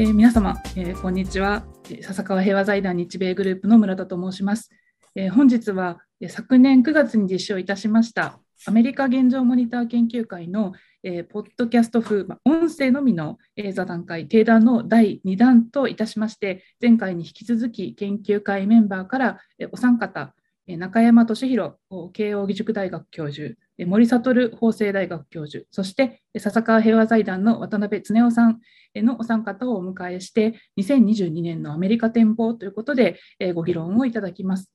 えー、皆様、えー、こんにちは。笹川平和財団日米グループの村田と申します、えー、本日は昨年9月に実施をいたしましたアメリカ現状モニター研究会の、えー、ポッドキャスト風、ま、音声のみの、えー、座談会、定談の第2弾といたしまして、前回に引き続き研究会メンバーから、えー、お三方、え、中山俊弘慶應義塾大学教授、森悟法政大学教授、そして笹川平和財団の渡辺恒夫さんのお三方をお迎えして、2022年のアメリカ展望ということでご議論をいただきます。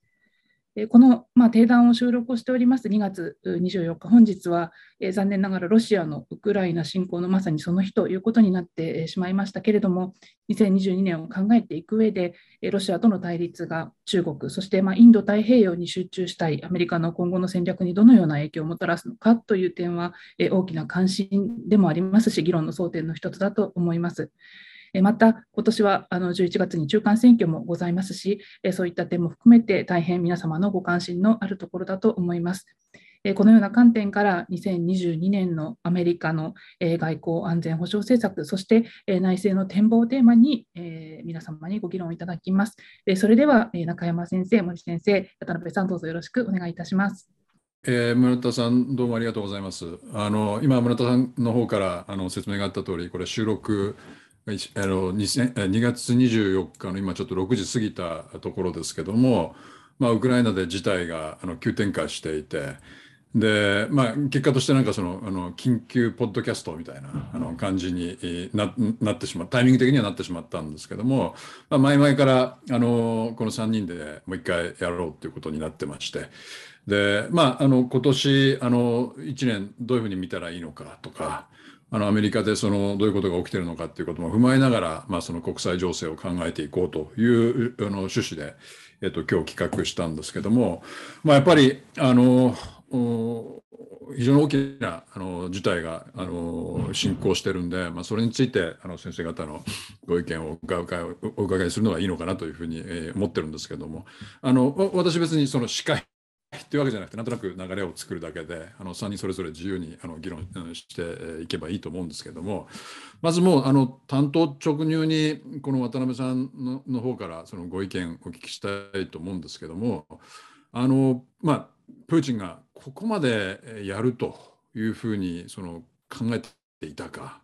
この、まあ、定談を収録をしております2月24日、本日は、えー、残念ながらロシアのウクライナ侵攻のまさにその日ということになってしまいましたけれども、2022年を考えていく上で、ロシアとの対立が中国、そして、まあ、インド太平洋に集中したいアメリカの今後の戦略にどのような影響をもたらすのかという点は、えー、大きな関心でもありますし、議論の争点の一つだと思います。また、今年はあの11月に中間選挙もございますし、そういった点も含めて大変皆様のご関心のあるところだと思います。このような観点から2022年のアメリカの外交安全保障政策、そして内政の展望をテーマに皆様にご議論いただきます。それでは中山先生、森先生、渡辺さん、どうぞよろしくお願いいたします。えー、村田さん、どうもありがとうございます。あの今、村田さんの方からあの説明があった通り、これ、収録あの 2, 2月24日の今ちょっと6時過ぎたところですけども、まあ、ウクライナで事態があの急展開していてで、まあ、結果としてなんかそのあの緊急ポッドキャストみたいなあの感じにななってしまうタイミング的にはなってしまったんですけども、まあ、前々からあのこの3人でもう一回やろうということになってましてで、まあ、あの今年あの1年どういうふうに見たらいいのかとか。あのアメリカでそのどういうことが起きてるのかっていうことも踏まえながら、まあ、その国際情勢を考えていこうというあの趣旨で、えっと、今日企画したんですけども、まあ、やっぱりあの非常に大きなあの事態があの進行してるんで、まあ、それについてあの先生方のご意見をお伺いするのがいいのかなというふうに、え、思ってるんですけどもあの私別にその司会っていうわけじゃなくてなんとなく流れを作るだけであの3人それぞれ自由にあの議論していけばいいと思うんですけどもまずもうあの担当直入にこの渡辺さんのの方からそのご意見お聞きしたいと思うんですけどもあのまあプーチンがここまでやるというふうにその考えていたか。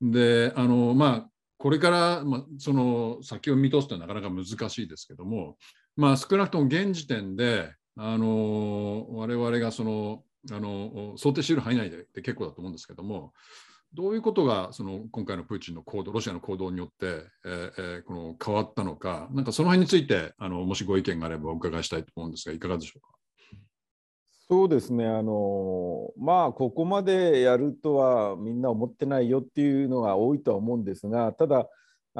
であのまあこれから、まあ、その先を見通すというのはなかなか難しいですけども、まあ、少なくとも現時点であの我々がそのあの想定している範囲内で結構だと思うんですけども、どういうことがその今回のプーチンの行動、ロシアの行動によって、えー、この変わったのか、なんかその辺についてあのもしご意見があればお伺いしたいと思うんですが、いかがでしょうか？そうですねあのまあここまでやるとはみんな思ってないよっていうのが多いとは思うんですがただ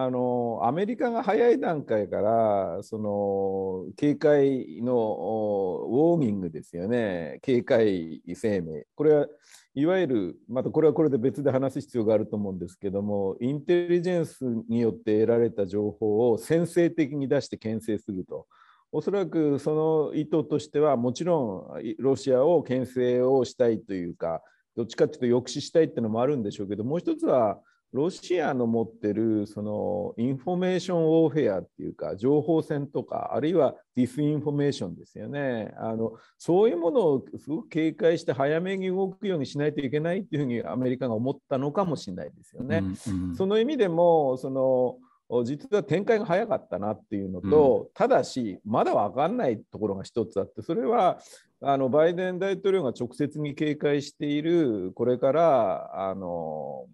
あのアメリカが早い段階からその警戒のウォーニングですよね警戒声明これはいわゆるまたこれはこれで別で話す必要があると思うんですけどもインテリジェンスによって得られた情報を先制的に出して牽制すると。おそらくその意図としてはもちろんロシアを牽制をしたいというかどっちかというと抑止したいっていうのもあるんでしょうけどもう一つはロシアの持ってるその information warfare っていうか情報戦とかあるいは disinformation ですよね。あのそういうものをすごく警戒して早めに動くようにしないといけないっていうふうにアメリカが思ったのかもしれないですよね。うんうん、その意味でもその実は展開が早かったなっていうのと、うん、ただしまだ分かんないところが一つあってそれはあのバイデン大統領が直接に警戒しているこれからあの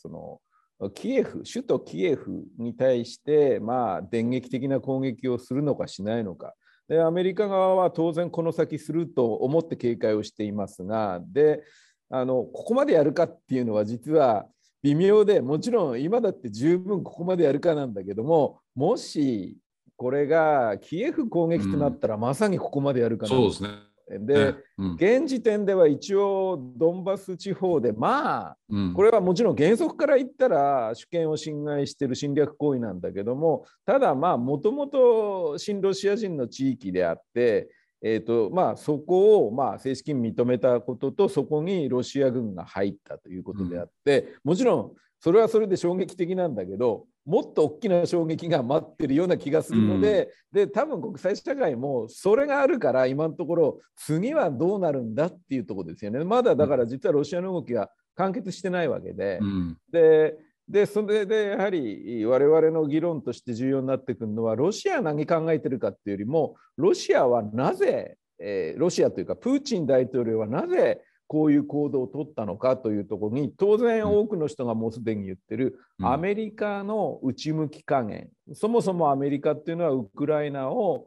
そのキエフ首都キエフに対して、まあ、電撃的な攻撃をするのかしないのか。でアメリカ側は当然この先すると思って警戒をしていますがであのここまでやるかっていうのは実は微妙でもちろん今だって十分ここまでやるかなんだけどももしこれがキエフ攻撃となったらまさにここまでやるかな、うん、そうですねで、うん、現時点では一応ドンバス地方でまあ、うん、これはもちろん原則から言ったら主権を侵害している侵略行為なんだけどもただまあもともと親ロシア人の地域であって、えーとまあ、そこをまあ正式に認めたこととそこにロシア軍が入ったということであって、うん、もちろんそれはそれで衝撃的なんだけどもっと大きな衝撃が待ってるような気がするので,、で多分国際社会もそれがあるから今のところ次はどうなるんだっていうところですよね。まだだから実はロシアの動きが完結してないわけで、うん、ででそれでやはり我々の議論として重要になってくるのはロシアは何考えてるかっていうよりもロシアはなぜ、えー、ロシアというかプーチン大統領はなぜこういう行動を取ったのかというところに当然多くの人がもうすでに言ってるアメリカの内向き加減、うん、そもそもアメリカっていうのはウクライナを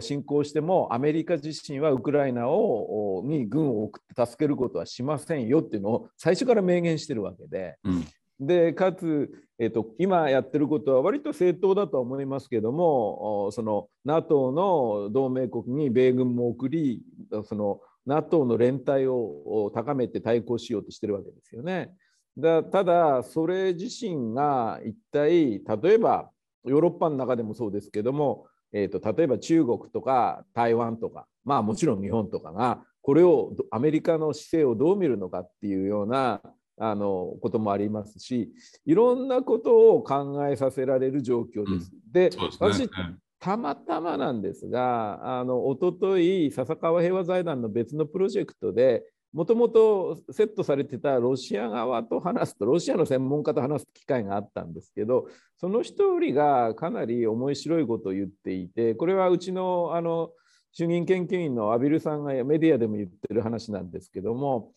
侵攻してもアメリカ自身はウクライナをに軍を送って助けることはしませんよっていうのを最初から明言してるわけで、うん、でかつ、えーと、今やってることは割と正当だと思いますけどもその NATO の同盟国に米軍も送りその NATO の連帯を高めて対抗しようとしてるわけですよね。だただそれ自身が一体例えばヨーロッパの中でもそうですけども、えーと、例えば中国とか台湾とかまあもちろん日本とかがこれをアメリカの姿勢をどう見るのかっていうようなあのこともありますしいろんなことを考えさせられる状況です。うん、で、ね、私たまたまなんですが、あの一昨日笹川平和財団の別のプロジェクトで、もともとセットされてたロシア側と話すと、ロシアの専門家と話す機会があったんですけど、その一人がかなり面白いことを言っていて、これはうちのあの主任研究員のアビルさんがメディアでも言ってる話なんですけども、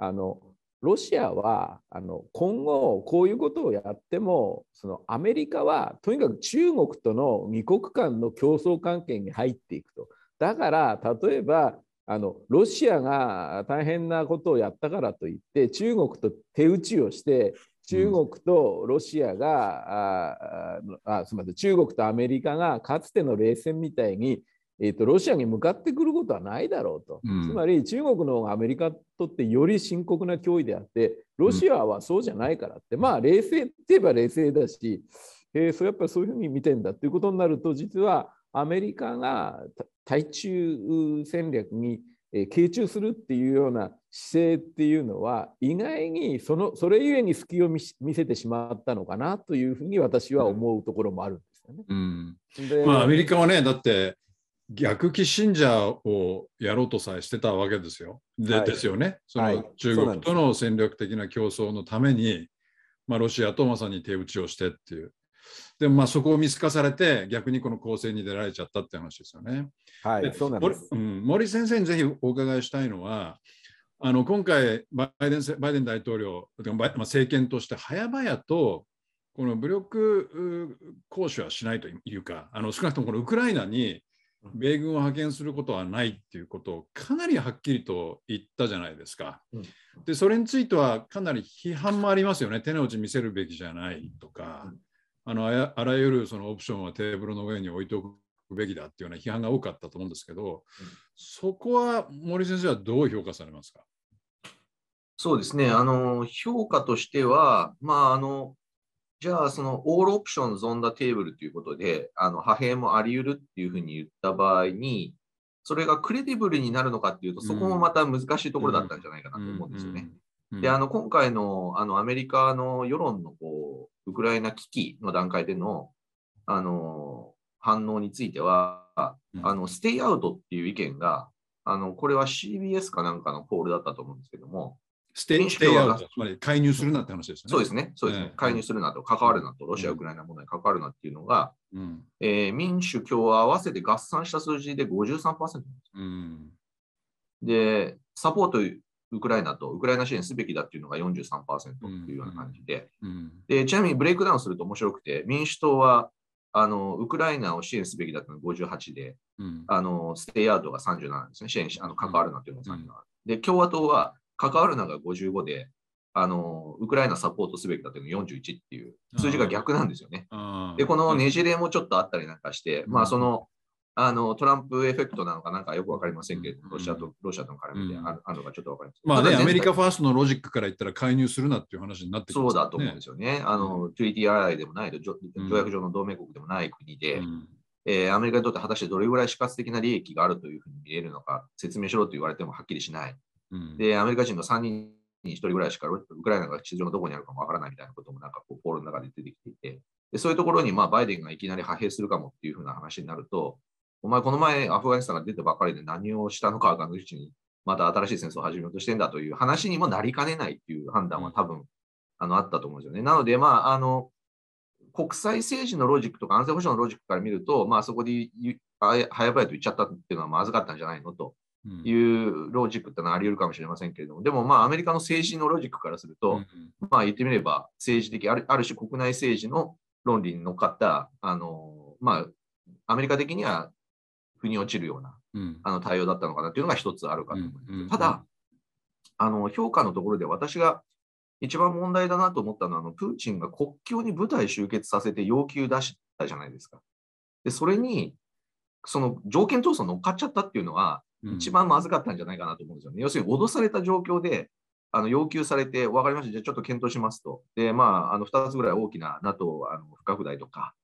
あのロシアはあの今後こういうことをやってもそのアメリカはとにかく中国との2国間の競争関係に入っていくと。だから例えばあのロシアが大変なことをやったからといって中国と手打ちをして中国とロシアが、うん、ああすみません中国とアメリカがかつての冷戦みたいにえーと、ロシアに向かってくることはないだろうと、うん、つまり中国の方がアメリカにとってより深刻な脅威であってロシアはそうじゃないからって、うん、まあ冷静って言えば冷静だし、えー、そうやっぱりそういうふうに見てんだっていうことになると実はアメリカが対中戦略に傾注するっていうような姿勢っていうのは意外にそのそれゆえに隙を見せてしまったのかなというふうに私は思うところもあるんですよね。うん、でまあアメリカはねだって逆キッシンジャーをやろうとさえしてたわけですよ。ではい、ですよね。その中国との戦略的な競争のために、まあ、ロシアとまさに手打ちをしてっていう。でもまあそこを見透かされて逆にこの攻勢に出られちゃったって話ですよね。はい、そうなんです、うん、森先生にぜひお伺いしたいのは、あの今回バイデン、バイデン大統領、政権として早々とこの武力行使はしないというか、あの少なくともこのウクライナに米軍を派遣することはないっていうことをかなりはっきりと言ったじゃないですか。でそれについてはかなり批判もありますよね。手の内見せるべきじゃないとかあのあらゆるそのオプションはテーブルの上に置いておくべきだっていうような批判が多かったと思うんですけど、そこは森先生はどう評価されますか？そうですね。あの評価としては、まあ、あのじゃあ、その all options on the table ということで、あの派兵もあり得るっていうふうに言った場合に、それが credible になるのかっていうと、そこもまた難しいところだったんじゃないかなと思うんですよね。で、あの今回のあのアメリカの世論のこうウクライナ危機の段階でのあの反応については、あの stay out っていう意見が、あのこれは CBS かなんかのポールだったと思うんですけども、 stay stay out、つまり介入するなって話ですね。そうですね、そうですね。介入するなと、関わるなと、ロシア・ウクライナ問題に関わるなっていうのが、うん、えー、民主・共和合わせて合算した数字で53%です。うん、で、サポートウクライナとウクライナ支援すべきだっていうのが43%っていうような感じで、うん、でちなみにブレイクダウンすると面白くて、民主党はあのウクライナを支援すべきだったのが58で、うん、あのステイアウトが37ですね、支援しあの関わるなっていうのが37、うん、で、共和党は関わるのが55で、あのウクライナサポートすべきだというの41っていう数字が逆なんですよね。で、このねじれもちょっとあったりなんかして、まあその、あのトランプ effect なのかなんかよくわかりませんけど、ロシアとロシアとの絡みである,、のかちょっとわかりません。まあね、アメリカファーストのロジックから言ったら介入するなっていう話になってくる、ね、そうだと思うんですよね。あの、 treaty ally でもないと、条約上の同盟国でもない国で、うん。えー、アメリカにとって果たしてどれぐらい死活的な利益があるというふうに見えるのか説明しろと言われてもはっきりしない。で、アメリカ人の3人1人ぐらいしかウクライナが地上のどこにあるかもわからないみたいなこともなんかこう、ポールの中で出てきていて、でそういうところにまあバイデンがいきなり派兵するかもっていうふうな話になると、お前この前アフガニスタンから出てばっかりで何をしたのかがのうちにまた新しい戦争を始めようとしてんだという話にもなりかねないっていう判断は多分、あのあったと思うんですよね。なので、まあ、あの国際政治のロジックとか安全保障のロジックから見ると、まあ、そこで早々と言っちゃったっていうのはまずかったんじゃないのというロジックってのはあり得るかもしれませんけれども、でもまあアメリカの政治のロジックからすると、まあ言ってみれば政治的ある、ある種国内政治の論理に乗っかった、あのまあ、アメリカ的には腑に落ちるような、あの対応だったのかなというのが一つあるかと思います。ただ、あの評価のところで私が一番問題だなと思ったのは、あのプーチンが国境に部隊集結させて要求出したじゃないですか。で、それに、その条件闘争乗っかっちゃったっていうのは、一番まずかったんじゃないかなと思うんですよね。うん、要するに脅された状況で、あの要求されて、分かりました、じゃあちょっと検討しますと。で、まあ、あの2つぐらい大きな NATO あの不拡大とか、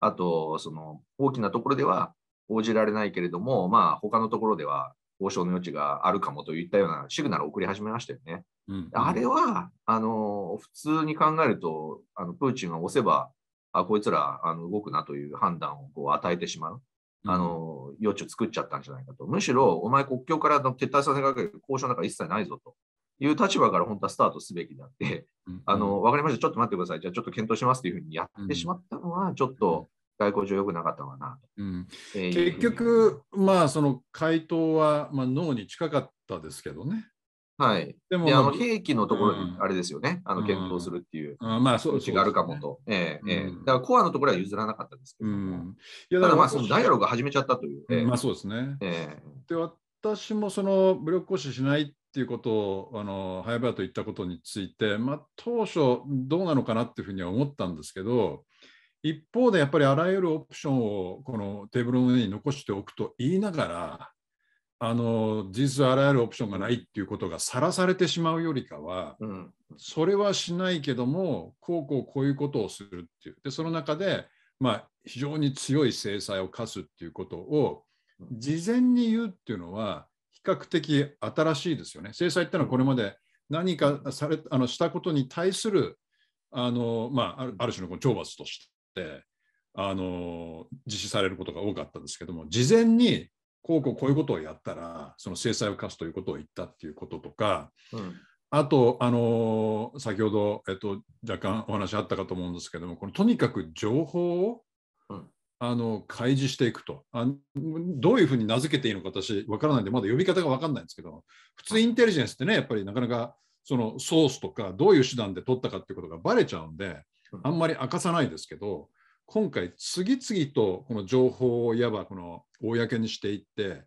あと、その大きなところでは応じられないけれども、まあ、他のところでは交渉の余地があるかもといったようなシグナルを送り始めましたよね。うん、あれはあの普通に考えると、あのプーチンが押せば、あこいつらあの動くなという判断をこう与えてしまう。あの余地を作っちゃったんじゃないかと。むしろ、お前国境から撤退させかける交渉なんか一切ないぞと。いう立場から本当はスタートすべきであって、うん、あの分かりました、ちょっと待ってください、じゃあちょっと検討しますというふうにやってしまったのは、ちょっと外交上良くなかったかなと、うん。えー、結局、まあ、その回答は、まあ、脳に近かったですけどね。はい。でも、あの兵器のところにあれですよね、うん、あの検討するっていう、うん、まあ、そうがあるかもと。ええええ。だからコアのところは譲らなかったですけども。いやだからまあ、そのダイアログ始めちゃったという。ええ、まあ、そうですね。ええ、で、私もその武力行使しないっていうことを、あの早々と言ったことについて、まあ、当初どうなのかなっていうふうには思ったんですけど、一方でやっぱりあらゆるオプションをこのテーブルの上に残しておくと言いながら、あの事実あらゆるオプションがないっていうことがさらされてしまうよりかは、うん、それはしないけどもこうこうこういうことをするっていう。でその中で、まあ、非常に強い制裁を科すっていうことを事前に言うっていうのは比較的新しいですよね。制裁ってのはこれまで何かされあのしたことに対するあの、まあ、ある種のこの懲罰としてあの実施されることが多かったんですけども事前にこうこうこういうことをやったらその制裁を科すということを言ったっていうこととか、うん、あとあの先ほど、えっと、若干お話あったかと思うんですけどもこのとにかく情報を、うん、あの開示していくと。あどういうふうに名付けていいのか私わからないんでまだ呼び方が分かんないんですけど普通インテリジェンスってねやっぱりなかなかそのソースとかどういう手段で取ったかっていうことがばれちゃうんであんまり明かさないですけど今回次々とこの情報をいわばこの公にしていって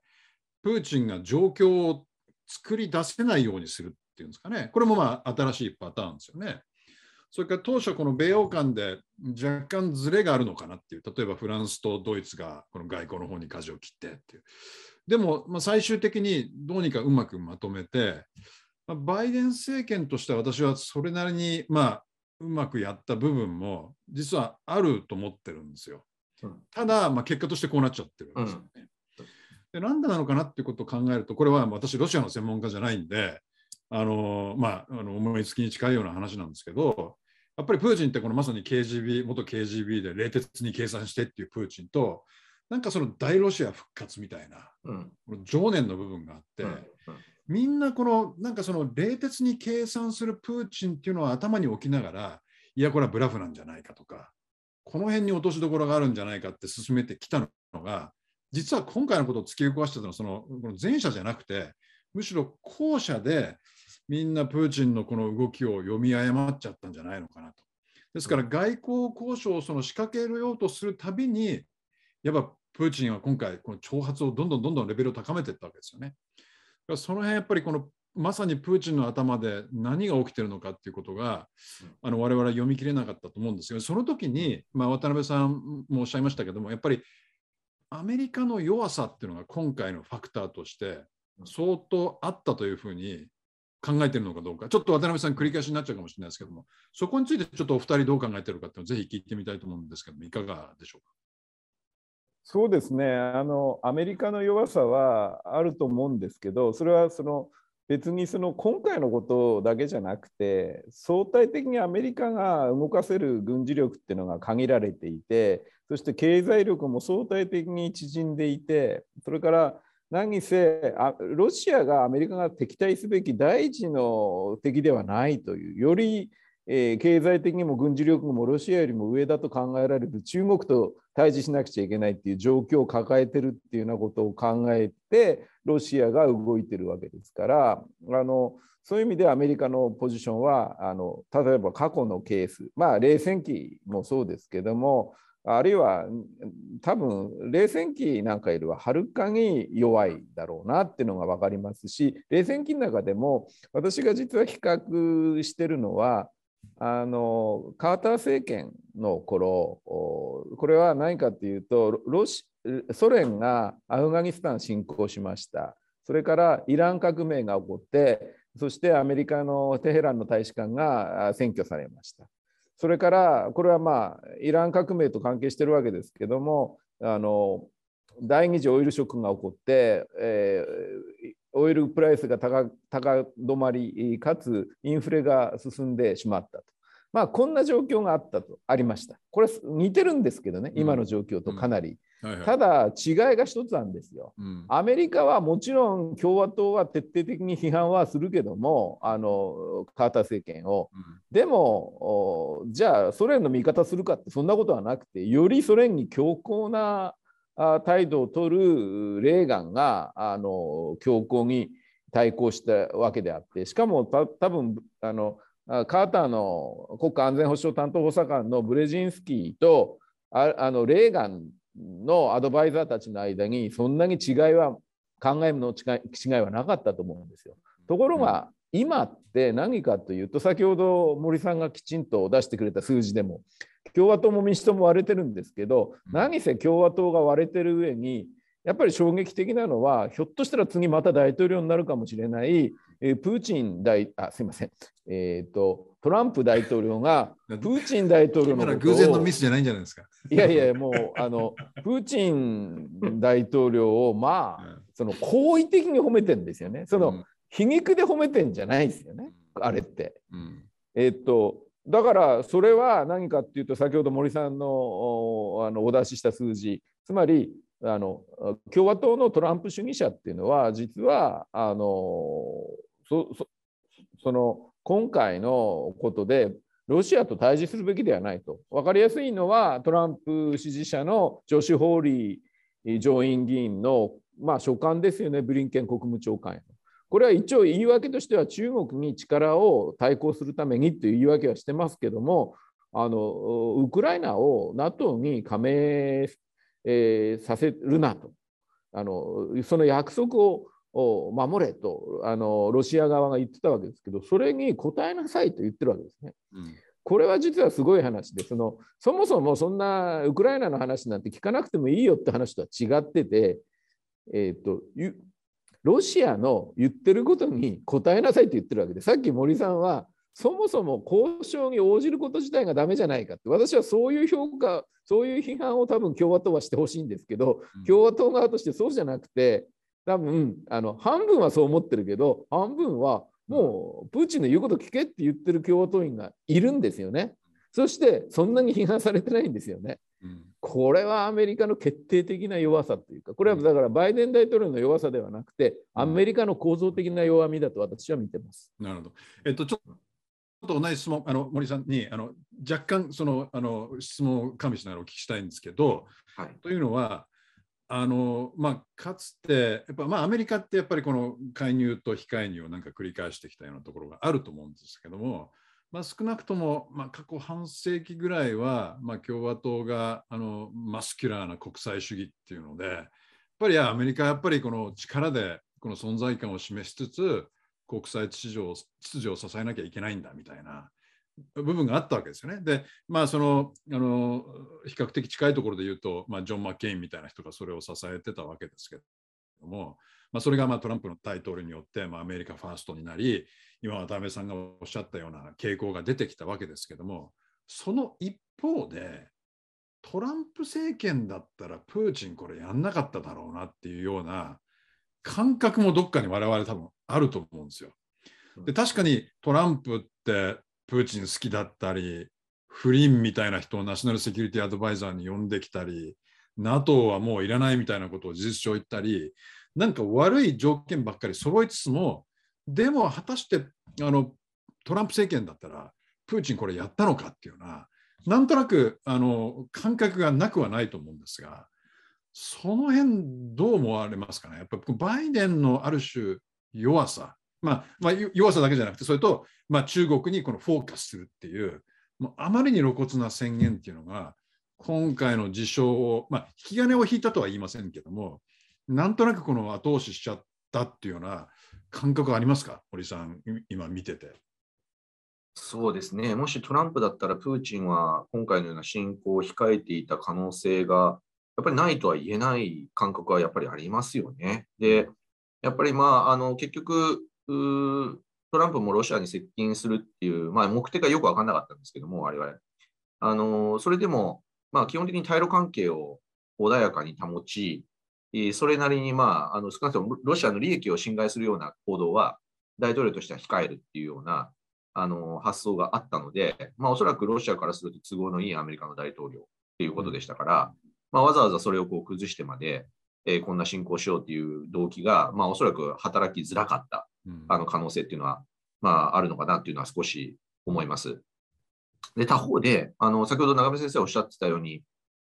プーチンが状況を作り出せないようにするっていうんですかねこれもまあ新しいパターンですよね。それから当初この米欧間で若干ずれがあるのかなっていう例えばフランスとドイツがこの外交の方に舵を切ってっていうでもまあ最終的にどうにかうまくまとめてバイデン政権としては私はそれなりにまあうまくやった部分も実はあると思ってるんですよ。ただ、まあ、結果としてこうなっちゃってるんですよね。でなんでなのかなっていうことを考えるとこれは私ロシアの専門家じゃないんであの、まあ、あの思いつきに近いような話なんですけどやっぱりプーチンってこのまさに KGB 元 KGB で冷徹に計算してっていうプーチンとなんかその大ロシア復活みたいな、うん、情念の部分があって、うんうん、みんなこのなんかその冷徹に計算するプーチンっていうのは頭に置きながらいやこれはブラフなんじゃないかとかこの辺に落としどころがあるんじゃないかって進めてきたのが実は今回のことを突き動かしてたのはそのこの前者じゃなくてむしろ後者でみんなプーチンのこの動きを読み誤っちゃったんじゃないのかなと。ですから外交交渉をその仕掛けようとするたびにやっぱプーチンは今回この挑発をどんどんどんどんレベルを高めていったわけですよね。その辺やっぱりこのまさにプーチンの頭で何が起きてるのかっていうことが、あの我々は読み切れなかったと思うんですよ。その時に、まあ、渡辺さんもおっしゃいましたけども、やっぱりアメリカの弱さっていうのが今回のファクターとして相当あったというふうに考えてるのかどうか、ちょっと渡辺さん繰り返しになっちゃうかもしれないですけども、そこについてちょっとお二人どう考えてるかっていうのをぜひ聞いてみたいと思うんですけども、いかがでしょうか？そうですね。あのアメリカの弱さはあると思うんですけどそれはその別にその今回のことだけじゃなくて相対的にアメリカが動かせる軍事力っていうのが限られていてそして経済力も相対的に縮んでいてそれから何せロシアがアメリカが敵対すべき第一の敵ではないというよりえー、経済的にも軍事力もロシアよりも上だと考えられる。中国と対峙しなくちゃいけないっていう状況を抱えてるっていうようなことを考えてロシアが動いてるわけですから。あのそういう意味でアメリカのポジションはあの例えば過去のケース。まあ冷戦期もそうですけどもあるいは多分冷戦期なんかよりははるかに弱いだろうなっていうのが分かりますし冷戦期の中でも私が実は比較してるのはあのカーター政権の頃これは何かというとロシソ連がアフガニスタン侵攻しました。それからイラン革命が起こってそしてアメリカのテヘランの大使館が占拠されました。それからこれはまあイラン革命と関係してるわけですけどもあの第二次オイルショックが起こって、えー、オイルプライスが高止まりかつインフレが進んでしまったと。まあこんな状況があったとありました。これ似てるんですけどね、今の状況とかなり。ただ違いが一つなんですよ、うん、アメリカはもちろん共和党は徹底的に批判はするけどもあのカーター政権を、うん、でもじゃあソ連の味方するかってそんなことはなくてよりソ連に強硬な態度を取るレーガンがあの強硬に対抗したわけであってしかもた多分あのカーターの国家安全保障担当補佐官のブレジンスキーとああのレーガンのアドバイザーたちの間にそんなに違いは考えの違い違いはなかったと思うんですよ。ところが、今って何かというと先ほど森さんがきちんと出してくれた数字でも共和党も民主党も割れてるんですけど、何せ共和党が割れてる上に、やっぱり衝撃的なのは、ひょっとしたら次また大統領になるかもしれない、えー、プーチン大、あ、すいません、えっ、ー、と、トランプ大統領が、プーチン大統領の。偶然のミスじゃないんじゃないですか。いやいや、もう、あの、プーチン大統領を、まあ、その好意的に褒めてるんですよね。その、皮肉で褒めてんじゃないですよね、あれって。うん、えっ、ー、と、だからそれは何かっていうと先ほど森さんのあのお出しした数字。つまりあの共和党のトランプ主義者っていうのは実はあのそその今回のことでロシアと対峙するべきではないと。分かりやすいのはトランプ支持者のジョシュ・ホーリー上院議員の、まあ、書簡ですよね。ブリンケン国務長官へ。これは一応言い訳としては中国に力を対抗するためにという言い訳はしてますけどもあのウクライナを NATO に加盟、えー、させるなとあのその約束を守れとあのロシア側が言ってたわけですけどそれに応えなさいと言ってるわけですね。うんこれは実はすごい話でそのそもそもそんなウクライナの話なんて聞かなくてもいいよって話とは違ってて、えーとロシアの言ってることに答えなさいって言ってるわけでさっき森さんはそもそも交渉に応じること自体がダメじゃないかって私はそういう評価そういう批判を多分共和党はしてほしいんですけど、共和党側としてそうじゃなくて多分あの半分はそう思ってるけど半分はもうプーチンの言うこと聞けって言ってる共和党員がいるんですよね。そしてそんなに批判されてないんですよね。これはアメリカの決定的な弱さというか、これはだからバイデン大統領の弱さではなくて、アメリカの構造的な弱みだと私は見てます。なるほど。えっと、ちょっと同じ質問、あの森さんにあの若干そのあの質問を加味しながらお聞きしたいんですけど、はい、というのは、あのまあ、かつてやっぱ、まあ、アメリカってやっぱりこの介入と非介入をなんか繰り返してきたようなところがあると思うんですけども、まあ、少なくとも、まあ、過去半世紀ぐらいは、まあ、共和党があのマスキュラーな国際主義っていうのでやっぱりアメリカはやっぱりこの力でこの存在感を示しつつ国際秩序を秩序を支えなきゃいけないんだみたいな部分があったわけですよね。でまあそのあの比較的近いところで言うと、まあ、ジョン・マッケインみたいな人がそれを支えてたわけですけども、まあ、それがまあトランプの大統領によって、まあ、アメリカファーストになり今渡辺さんがおっしゃったような傾向が出てきたわけですけどもその一方でトランプ政権だったらプーチンこれやんなかっただろうなっていうような感覚もどっかに我々多分あると思うんですよ。で確かにトランプってプーチン好きだったりフリンみたいな人をナショナルセキュリティアドバイザーに呼んできたり NATO はもういらないみたいなことを事実上言ったりなんか悪い条件ばっかり揃いつつもでも果たしてあのトランプ政権だったらプーチンこれやったのかっていうようなんとなくあの感覚がなくはないと思うんですがその辺どう思われますかね？やっぱバイデンのある種弱さ。まあ、まあ、弱さだけじゃなくてそれと、まあ、中国にこのフォーカスするっていうもうあまりに露骨な宣言っていうのが今回の事象を、まあ、引き金を引いたとは言いませんけどもなんとなくこの後押ししちゃったっていうような感覚ありますか？堀さん今見てて。そうですね。もしトランプだったら、プーチンは今回のような侵攻を控えていた可能性が、やっぱりないとは言えない感覚はやっぱりありますよね。で、やっぱりまあ、あの結局、トランプもロシアに接近するっていう、まあ、目的がよく分からなかったんですけども、我々。あのそれでも、まあ、基本的に対ロ関係を穏やかに保ち、それなりに、まあ、あの少なくともロシアの利益を侵害するような行動は、大統領としては控えるっていうようなあの発想があったので、まあ、おそらくロシアからすると都合のいいアメリカの大統領っていうことでしたから、まあ、わざわざそれをこう崩してまで、えー、こんな侵攻しようという動機が、まあ、おそらく働きづらかったあの可能性っていうのは、まあ、あるのかなっていうのは少し思います。で他方であの、先ほど長部先生おっしゃってたように、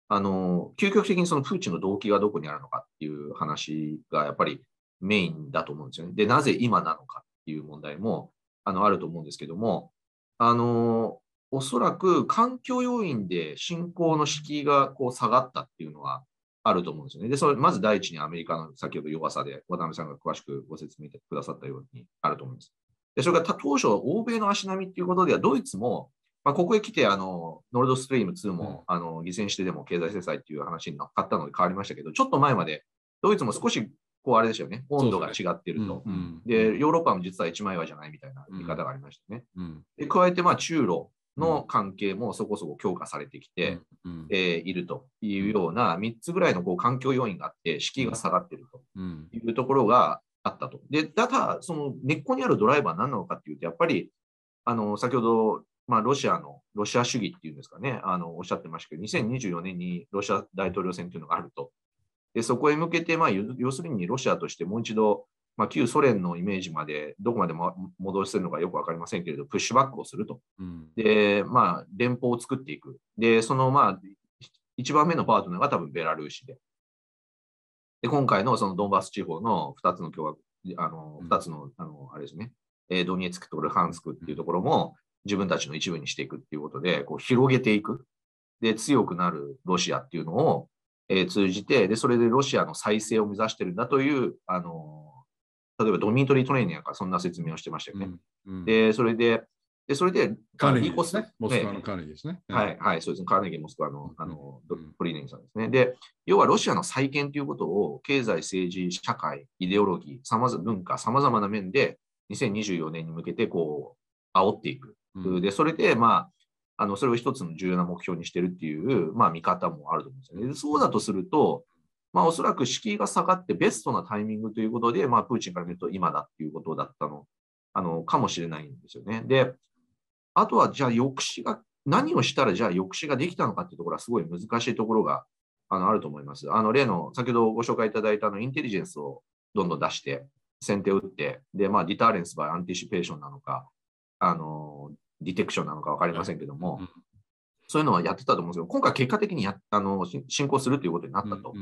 あの究極的にそのプーチンの動機がどこにあるのかっていう話がやっぱりメインだと思うんですよね。で、なぜ今なのかっていう問題もあのあると思うんですけども、あのおそらく環境要因で信仰の敷居がこう下がったっていうのはあると思うんですよね。で、それまず第一にアメリカの先ほど弱さで渡辺さんが詳しくご説明くださったようにあると思います。で、それから当初、欧米の足並みっていうことでは、ドイツも、まあ、ここへ来てあの、ノルドストリーム2も、うん、あの犠牲にしてでも経済制裁っていう話に乗ったので変わりましたけど、ちょっと前までドイツも少しこうあれですよね、温度が違ってると。で、ヨーロッパも実は一枚岩じゃないみたいな見方がありましたね。で加えて、まあ、中ロの関係もそこそこ強化されてきて、えいるというような3つぐらいのこう環境要因があって、敷居が下がっているというところがあったと。で、ただ、その根っこにあるドライバーは何なのかっていうと、やっぱり、あの先ほど、まあ、ロシアの、ロシア主義っていうんですかね、あのおっしゃってましたけど、2024年にロシア大統領選というのがあると。でそこへ向けて、まあ、要するにロシアとしてもう一度、まあ、旧ソ連のイメージまでどこまで戻せるのかよく分かりませんけれど、プッシュバックをすると。うん、で、まあ、連邦を作っていく。で、その、まあ、一番目のパートナーが多分ベラルーシで。で、今回のそのドンバス地方の2つの共和あの、2つの、あの、あれですね、えドニエツクとルハンスクっていうところも自分たちの一部にしていくっていうことで、こう広げていく。で、強くなるロシアっていうのを、えー、通じて、で、それでロシアの再生を目指してるんだという、あの、例えばドミトリー・トレーニングかそんな説明をしてましたよね。うんうん、で、それで、で、それで、カーネギーですね。モスクワのカーネギーですね。はい、はい、そうですね。カーネギー、モスクワの、あの、うん、トリーニングさんですね。で、要はロシアの再建ということを、経済、政治、社会、イデオロギー、さまざ文化、さまざまな面で、2024年に向けて、こう、煽っていく。で、それで、まあ、あのそれを一つの重要な目標にしてるっていう、まあ、見方もあると思うんですよね。そうだとすると、まあ、おそらく敷居が下がってベストなタイミングということで、まあ、プーチンから見ると今だっていうことだったのあのかもしれないんですよね。で、あとはじゃあ抑止が、何をしたらじゃあ抑止ができたのかっていうところはすごい難しいところがあのあると思います。あの例の先ほどご紹介いただいたのインテリジェンスをどんどん出して、先手を打って、で、まあ、ディターレンスバイアンティシペーションなのか、あのディテクションなのか分かりませんけども、そういうのはやってたと思うんですけど、今回結果的にやあの進行するということになったと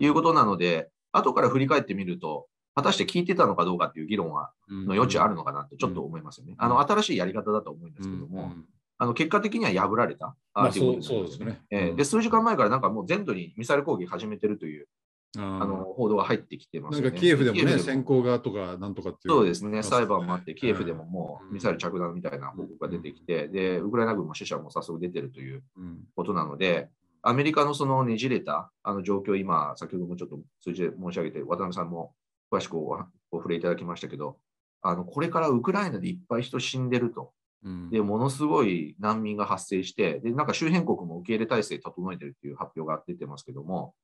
いうことなので、後から振り返ってみると、果たして聞いてたのかどうかっていう議論はの余地あるのかなってちょっと思いますよね。あの新しいやり方だと思うんですけども、あの結果的には破られた。まあ、そうそうですね、えー、で。数時間前からなんかもう全土にミサイル攻撃始めてるというあの報道が入ってきてます、ね、なんかキエフでもね、先行側とかなんとかっていう。そうですね、裁判もあって、キエフでももうミサイル着弾みたいな報告が出てきて、で、ウクライナ軍も死者も早速出てるということなので、アメリカのそのねじれたあの状況、今、先ほどもちょっと数字で申し上げて、渡辺さんも詳しくお触れいただきましたけど、あのこれからウクライナでいっぱい人死んでるとで、ものすごい難民が発生して、で、なんか周辺国も受け入れ体制整えてるっていう発表が出てますけども、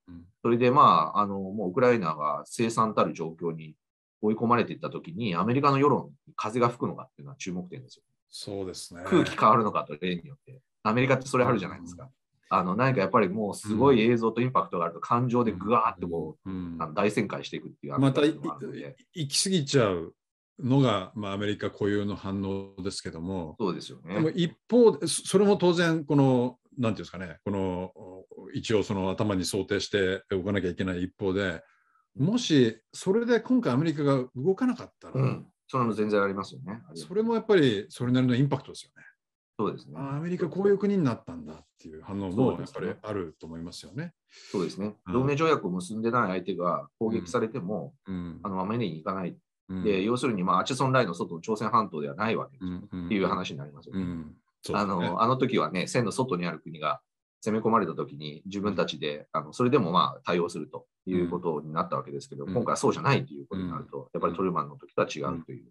それでまあ、あの、もうウクライナが生産たる状況に追い込まれていったときに、アメリカの世論に風が吹くのかっていうのは注目点ですよ。そうですね。空気変わるのかと例によって。アメリカってそれあるじゃないですか。あの何かやっぱりもうすごい映像とインパクトがあると感情でぐわーってこう、うんうん、大旋回していくっていうまた行き過ぎちゃうのが、まあ、アメリカ固有の反応ですけどもそうですよねでも一方でそれも当然このなんていうんですかねこの一応その頭に想定しておかなきゃいけない一方でもしそれで今回アメリカが動かなかったら、うん、それも全然ありますよねそれもやっぱりそれなりのインパクトですよね。そうですね。アメリカこういう国になったんだっていう反応もやっぱりあると思いますよね。そうですね。同盟条約を結んでない相手が攻撃されても、うん、あの、まに行かない。うん、で、要するに、まあ、アチェソンラインの外の朝鮮半島ではないわけですよ、うん、っていう話になりますよね。ね。あの、あの時はね、線の外にある国が攻め込まれた時に自分たちで、あのそれでもまあ対応するということになったわけですけど、今回はそうじゃないということになると、やっぱりトルマンの時とは違うという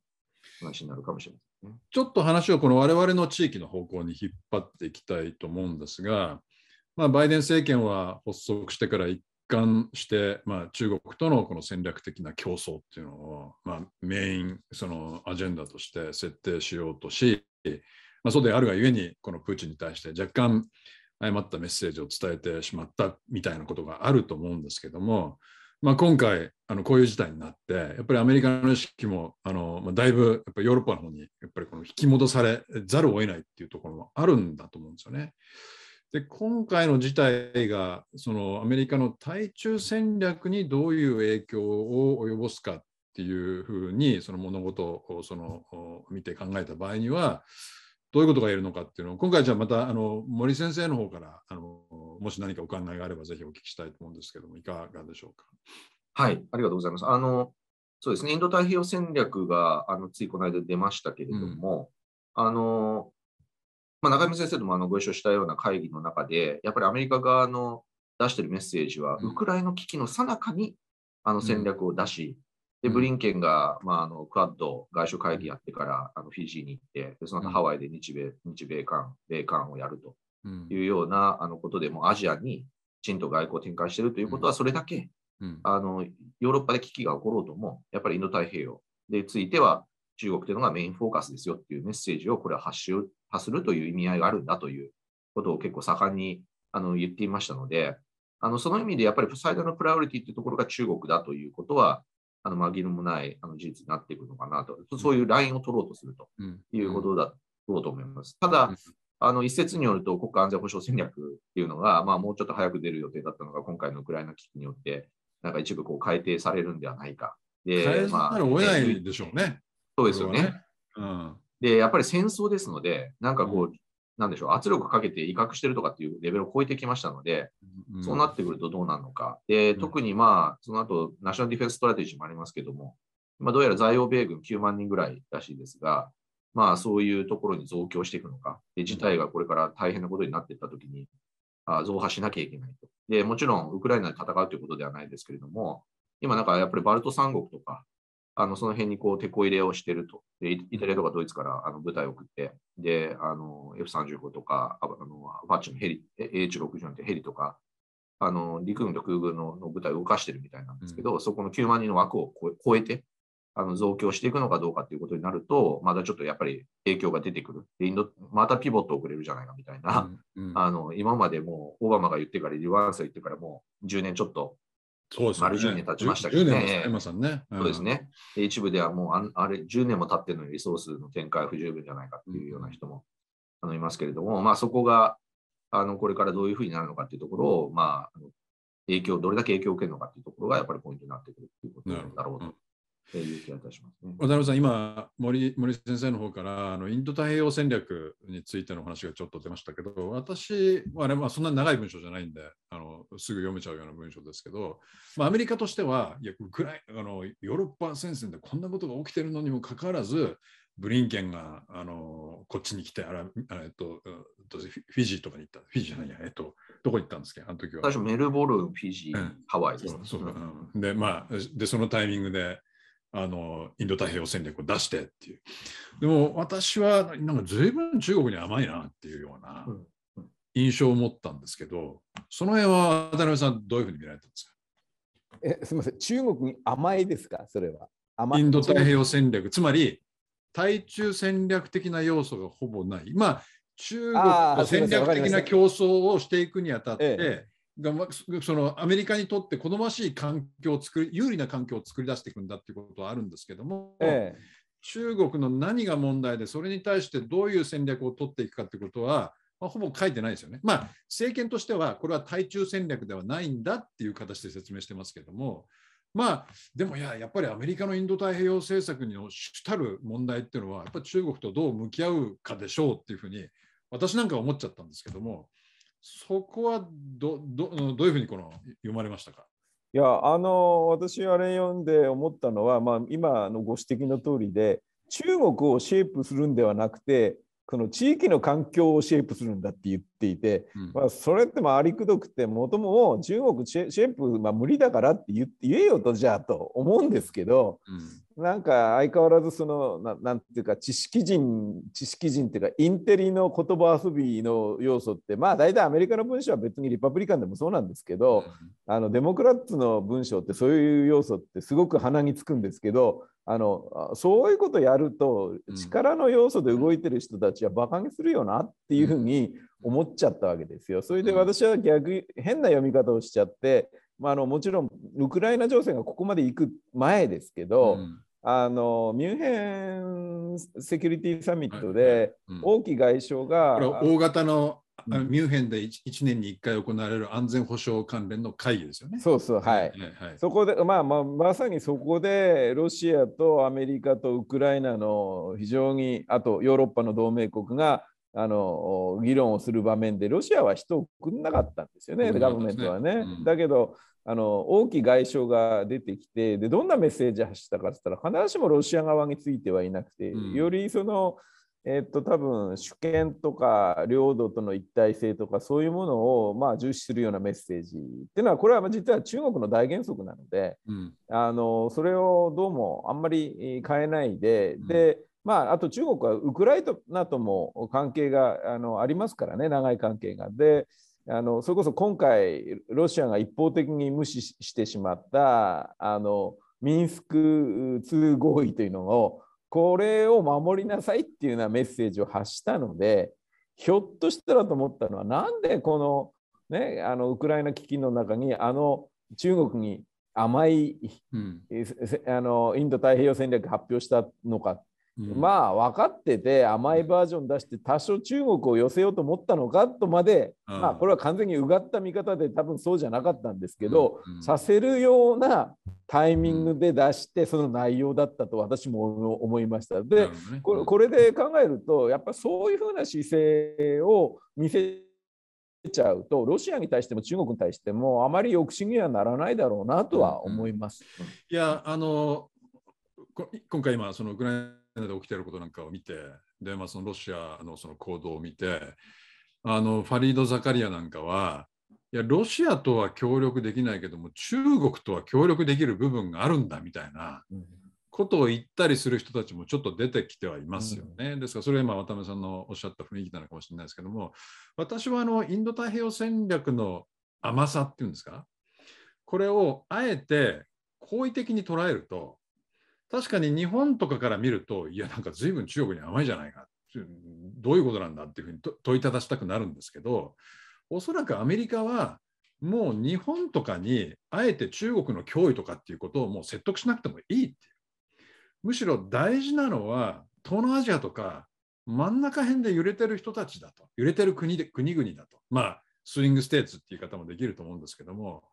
話になるかもしれない、ね、ちょっと話をこの我々の地域の方向に引っ張っていきたいと思うんですが、まあ、バイデン政権は発足してから一貫して、まあ、中国とのこの戦略的な競争っていうのを、まあ、メインそのアジェンダとして設定しようとし、まあ、そうであるがゆえにこのプーチンに対して若干誤ったメッセージを伝えてしまったみたいなことがあると思うんですけども、まあ、今回あのこういう事態になってやっぱりアメリカの意識もあの、まあ、だいぶやっぱヨーロッパの方にやっぱりこの引き戻されざるを得ないっていうところもあるんだと思うんですよね。で今回の事態がそのアメリカの対中戦略にどういう影響を及ぼすかっていうふうにその物事をその見て考えた場合にはどういうことが言えるのかっていうのを今回じゃあまたあの森先生の方からあのもし何かお考えがあればぜひお聞きしたいと思うんですけどもいかがでしょうか？はい、ありがとうございます。あのそうですね、インド太平洋戦略があのついこの間出ましたけれども、うん、あのまあ、中山先生ともあのご一緒したような会議の中で、やっぱりアメリカ側の出しているメッセージは、ウクライナ危機の最中にあの戦略を出し、で、ブリンケンが、まあ、あのクワッド外相会議やってから、あのフィジーに行って、でその後ハワイで日米、日米韓、米韓をやるというような、あのことでもアジアにきちんと外交を展開しているということは、それだけ、あのヨーロッパで危機が起ころうとも、やっぱりインド太平洋でついては、中国というのがメインフォーカスですよっていうメッセージをこれは発し発するという意味合いがあるんだということを結構盛んにあの言っていましたので、あのその意味でやっぱり最大のプライオリティというところが中国だということは、あの紛れもないあの事実になっていくのかなと、そういうラインを取ろうとするということだろうと思います。ただ、あの一説によると国家安全保障戦略っていうのが、まあ、もうちょっと早く出る予定だったのが、今回のウクライナ危機によって、なんか一部こう改定されるんではないか。で、まあ、追えないでしょうね。そうですよね。ねうん、で、やっぱり戦争ですので、なんかこう、なんでしょう、圧力かけて威嚇してるとかっていうレベルを超えてきましたので、うん、そうなってくるとどうなるのか。で、特にまあ、その後、ナショナルディフェンスストラテジーもありますけども、まあ、どうやら在欧米軍9万人ぐらいらしいですが、まあ、そういうところに増強していくのか、で事態がこれから大変なことになっていったときにあ、増派しなきゃいけないと。で、もちろん、ウクライナで戦うということではないですけれども、今なんかやっぱりバルト三国とか、あのその辺にこう手こ入れをしていると。でイタリアとかドイツからあの部隊を送って、で、あの F35 とか、あのアパッチのヘリ、H64 ってヘリとか、あの陸軍と空軍のの部隊を動かしてるみたいなんですけど、うん、そこの9万人の枠を超えて、あの増強していくのかどうかということになると、まだちょっとやっぱり影響が出てくる。でインドまたピボット遅れるじゃないかみたいな、うんうん、あの今までもうオバマが言ってから、リワンスが言ってからもう10年ちょっとそうですね。丸10年経ちましたけどね。10年経ね。そうですね。一部ではもうああれ10年も経ってるのにリソースの展開不十分じゃないかっていうような人も、あのいますけれども、まあそこがあのこれからどういうふうになるのかっていうところを、まあ、影響、どれだけ影響を受けるのかっていうところがやっぱりポイントになってくるっていうことなんだろうとという気がいたしますね。渡辺さん、今森、森先生の方からあのインド太平洋戦略についての話がちょっと出ましたけど、私は、ね、まあ、そんな長い文章じゃないんであの、すぐ読めちゃうような文章ですけど、まあ、アメリカとしては、いやウクライあのヨーロッパ戦線でこんなことが起きてるのにもかかわらず、ブリンケンがあのこっちに来てあら、えっと、フィジーとかに行った、フィジーじゃないや、えっと、どこ行ったんですか、あの時は。最初、メルボルン、フィジー、うん、ハワイです、ね、そうそう、うん、で、まあ、で、そのタイミングで、あのインド太平洋戦略を出してっていう。でも私はなんか随分中国に甘いなっていうような印象を持ったんですけど、その辺は渡辺さんどういうふうに見られたんですか？えすみません、中国に甘いですか、それは。インド太平洋戦略、つまり対中戦略的な要素がほぼない。まあ、中国と戦略的な競争をしていくにあたって、そのアメリカにとって好ましい環境を作り、有利な環境を作り出していくんだっていうことはあるんですけども、ええ、中国の何が問題で、それに対してどういう戦略を取っていくかっていうことは、まあ、ほぼ書いてないですよね。まあ、政権としては、これは対中戦略ではないんだっていう形で説明してますけども、まあ、でもいや、やっぱりアメリカのインド太平洋政策の主たる問題っていうのは、やっぱり中国とどう向き合うかでしょうっていうふうに、私なんか思っちゃったんですけども、そこはどどどういうふうにこの読まれましたか？いやあの私あれ読んで思ったのは、まあ、今のご指摘の通りで中国をシェイプするんではなくてこの地域の環境をシェイプするんだって言っていて、うん、まあ、それってありくどくてもとも中国シェイプ、まあ、無理だからって言えよとじゃあと思うんですけど、うん、なんか相変わらずそのななんていうか知識人知識人っていうかインテリの言葉遊びの要素ってまあ大体アメリカの文章は別にリパブリカンでもそうなんですけど、うん、あのデモクラッツの文章ってそういう要素ってすごく鼻につくんですけどあのそういうことやると力の要素で動いてる人たちはバカにするよなっていうふうに思っちゃったわけですよ。それで私は逆変な読み方をしちゃって、まあ、あのもちろんウクライナ情勢がここまで行く前ですけど、うん、あのミュンヘンセキュリティサミットで王毅外相が、大型のミュンヘンで 1, 1年に1回行われる安全保障関連の会議ですよね。そうそう、はい。はいはい、そこで、まあまあ、まさにそこでロシアとアメリカとウクライナの非常に、あとヨーロッパの同盟国があの議論をする場面で、ロシアは人を送んなかったんですよね、ねガバメントはね。うん、だけど、あの王毅外相が出てきてで、どんなメッセージを発したかって言ったら、必ずしもロシア側についてはいなくて、うん、よりその、えっと、多分主権とか領土との一体性とかそういうものをまあ重視するようなメッセージっていうのはこれは実は中国の大原則なので、うん、あのそれをどうもあんまり変えないで、うん、でまあ、あと中国はウクライナとも関係があのありますからね長い関係が。であのそれこそ今回ロシアが一方的に無視してしまったあのミンスク2合意というのをこれを守りなさいっていうようなメッセージを発したのでひょっとしたらと思ったのはなんでこの,、ね、あのウクライナ危機の中にあの中国に甘い、うん、あのインド太平洋戦略発表したのかまあ分かってて甘いバージョン出して多少中国を寄せようと思ったのかとまで、まあこれは完全にうがった見方で多分そうじゃなかったんですけど、させるようなタイミングで出してその内容だったと私も思いました。で、これこれで考えるとやっぱそういうふうな姿勢を見せちゃうとロシアに対しても中国に対してもあまり抑止にはならないだろうなとは思います。いやあの今回今そのウクライナで起きてることなんかを見て、で、まあ、そのロシアのその行動を見て、あのファリード・ザカリアなんかは、いや、ロシアとは協力できないけども、中国とは協力できる部分があるんだみたいなことを言ったりする人たちもちょっと出てきてはいますよね。ですから、それは今、渡辺さんのおっしゃった雰囲気なのかもしれないですけども、私はあのインド太平洋戦略の甘さっていうんですか、これをあえて好意的に捉えると、確かに日本とかから見ると、いや、なんか随分中国に甘いじゃないか、どういうことなんだっていうふうに問いただしたくなるんですけど、おそらくアメリカは、もう日本とかにあえて中国の脅威とかっていうことをもう説得しなくてもいいっていう。むしろ大事なのは、東南アジアとか真ん中辺で揺れてる人たちだと、揺れてる国で国々だと。まあ、スイングステーツっていう言い方もできると思うんですけども、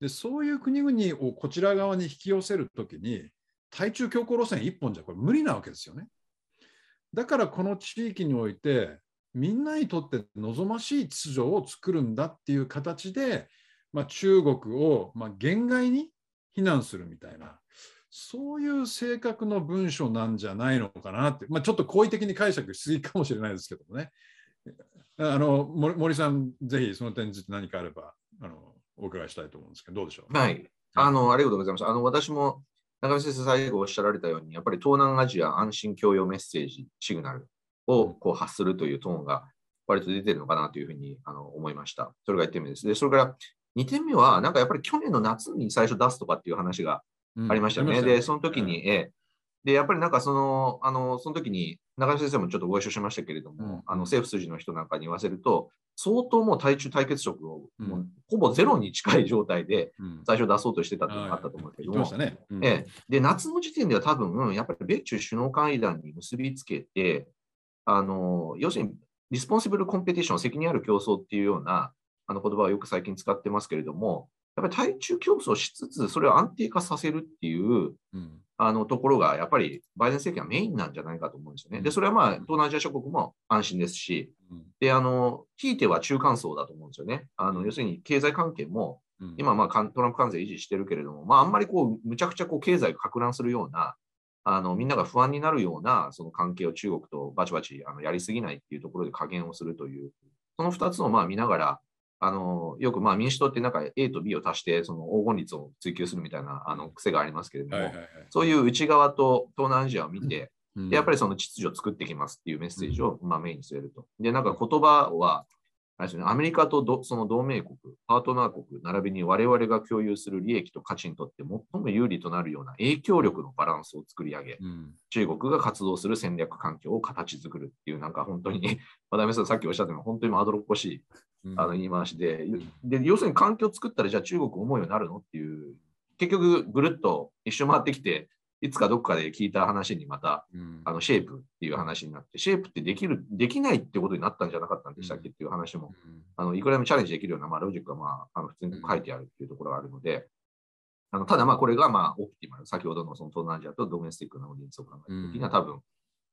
でそういう国々をこちら側に引き寄せるときに、対中強硬路線一本じゃこれ無理なわけですよね。だからこの地域においてみんなにとって望ましい秩序を作るんだっていう形で、まあ、中国をまあ限界に非難するみたいなそういう性格の文書なんじゃないのかなって、まあ、ちょっと好意的に解釈しすぎかもしれないですけどもね。あの森さん、ぜひその点について何かあればあのお伺いしたいと思うんですけど、どうでしょう？はい、あのありがとうございます。あの私も中村先生、最後おっしゃられたように、やっぱり東南アジア安心共用メッセージ、シグナルをこう発するというトーンが割と出てるのかなというふうにあの思いました。それが1点目です。で、それから2点目は、なんかやっぱり去年の夏に最初出すとかっていう話がありましたよね。うん、で、その時に、えで、やっぱりなんかその、あの、その時に中田先生もちょっとご一緒しましたけれども、うん、あの政府筋の人なんかに言わせると、相当もう対中対決色を、もうほぼゼロに近い状態で最初出そうとしてたっていうのがあったと思うんですけど。も、ね。うん、え。で夏の時点では多分、やっぱり米中首脳会談に結びつけて、あの要するにリスポンシブルコンペティション、責任ある競争っていうようなあの言葉をよく最近使ってますけれども、やっぱり対中競争しつつ、それを安定化させるっていう、うん、あのところが、やっぱりバイデン政権はメインなんじゃないかと思うんですよね。で、それはまあ、東南アジア諸国も安心ですし、で、あの、ひいては中間層だと思うんですよね。あの要するに経済関係も、今、まあ、トランプ関税維持してるけれども、まあ、あんまりこう、むちゃくちゃこう経済が拡乱するような、あのみんなが不安になるようなその関係を中国とバチバチあのやりすぎないっていうところで加減をするという、その2つをまあ見ながら、あのよくまあ民主党ってなんか A と B を足してその黄金率を追求するみたいなあの癖がありますけれども、そういう内側と東南アジアを見て、でやっぱりその秩序を作ってきますっていうメッセージをまあメインに据えると。で、なんか言葉はアメリカとその同盟国、パートナー国、並びに我々が共有する利益と価値にとって最も有利となるような影響力のバランスを作り上げ、うん、中国が活動する戦略環境を形作るっていう、なんか本当に、渡辺さんさっきおっしゃったように、本当にまどろっこしい、あの言い回しで。で、要するに環境を作ったら、じゃあ中国思うようになるの？っていう、結局ぐるっと一周回ってきて、いつかどっかで聞いた話にまた、うん、あのシェイプっていう話になって、シェイプってできる、できないってことになったんじゃなかったんでしたっけっていう話も、うん、あのいくらでもチャレンジできるような、まあ、ロジックが、まあ、あの普通に書いてあるっていうところがあるので、あのただまあこれがまあオプティマル、先ほどのその東南アジアとドメスティックなオーディエンスを考えるときには多分、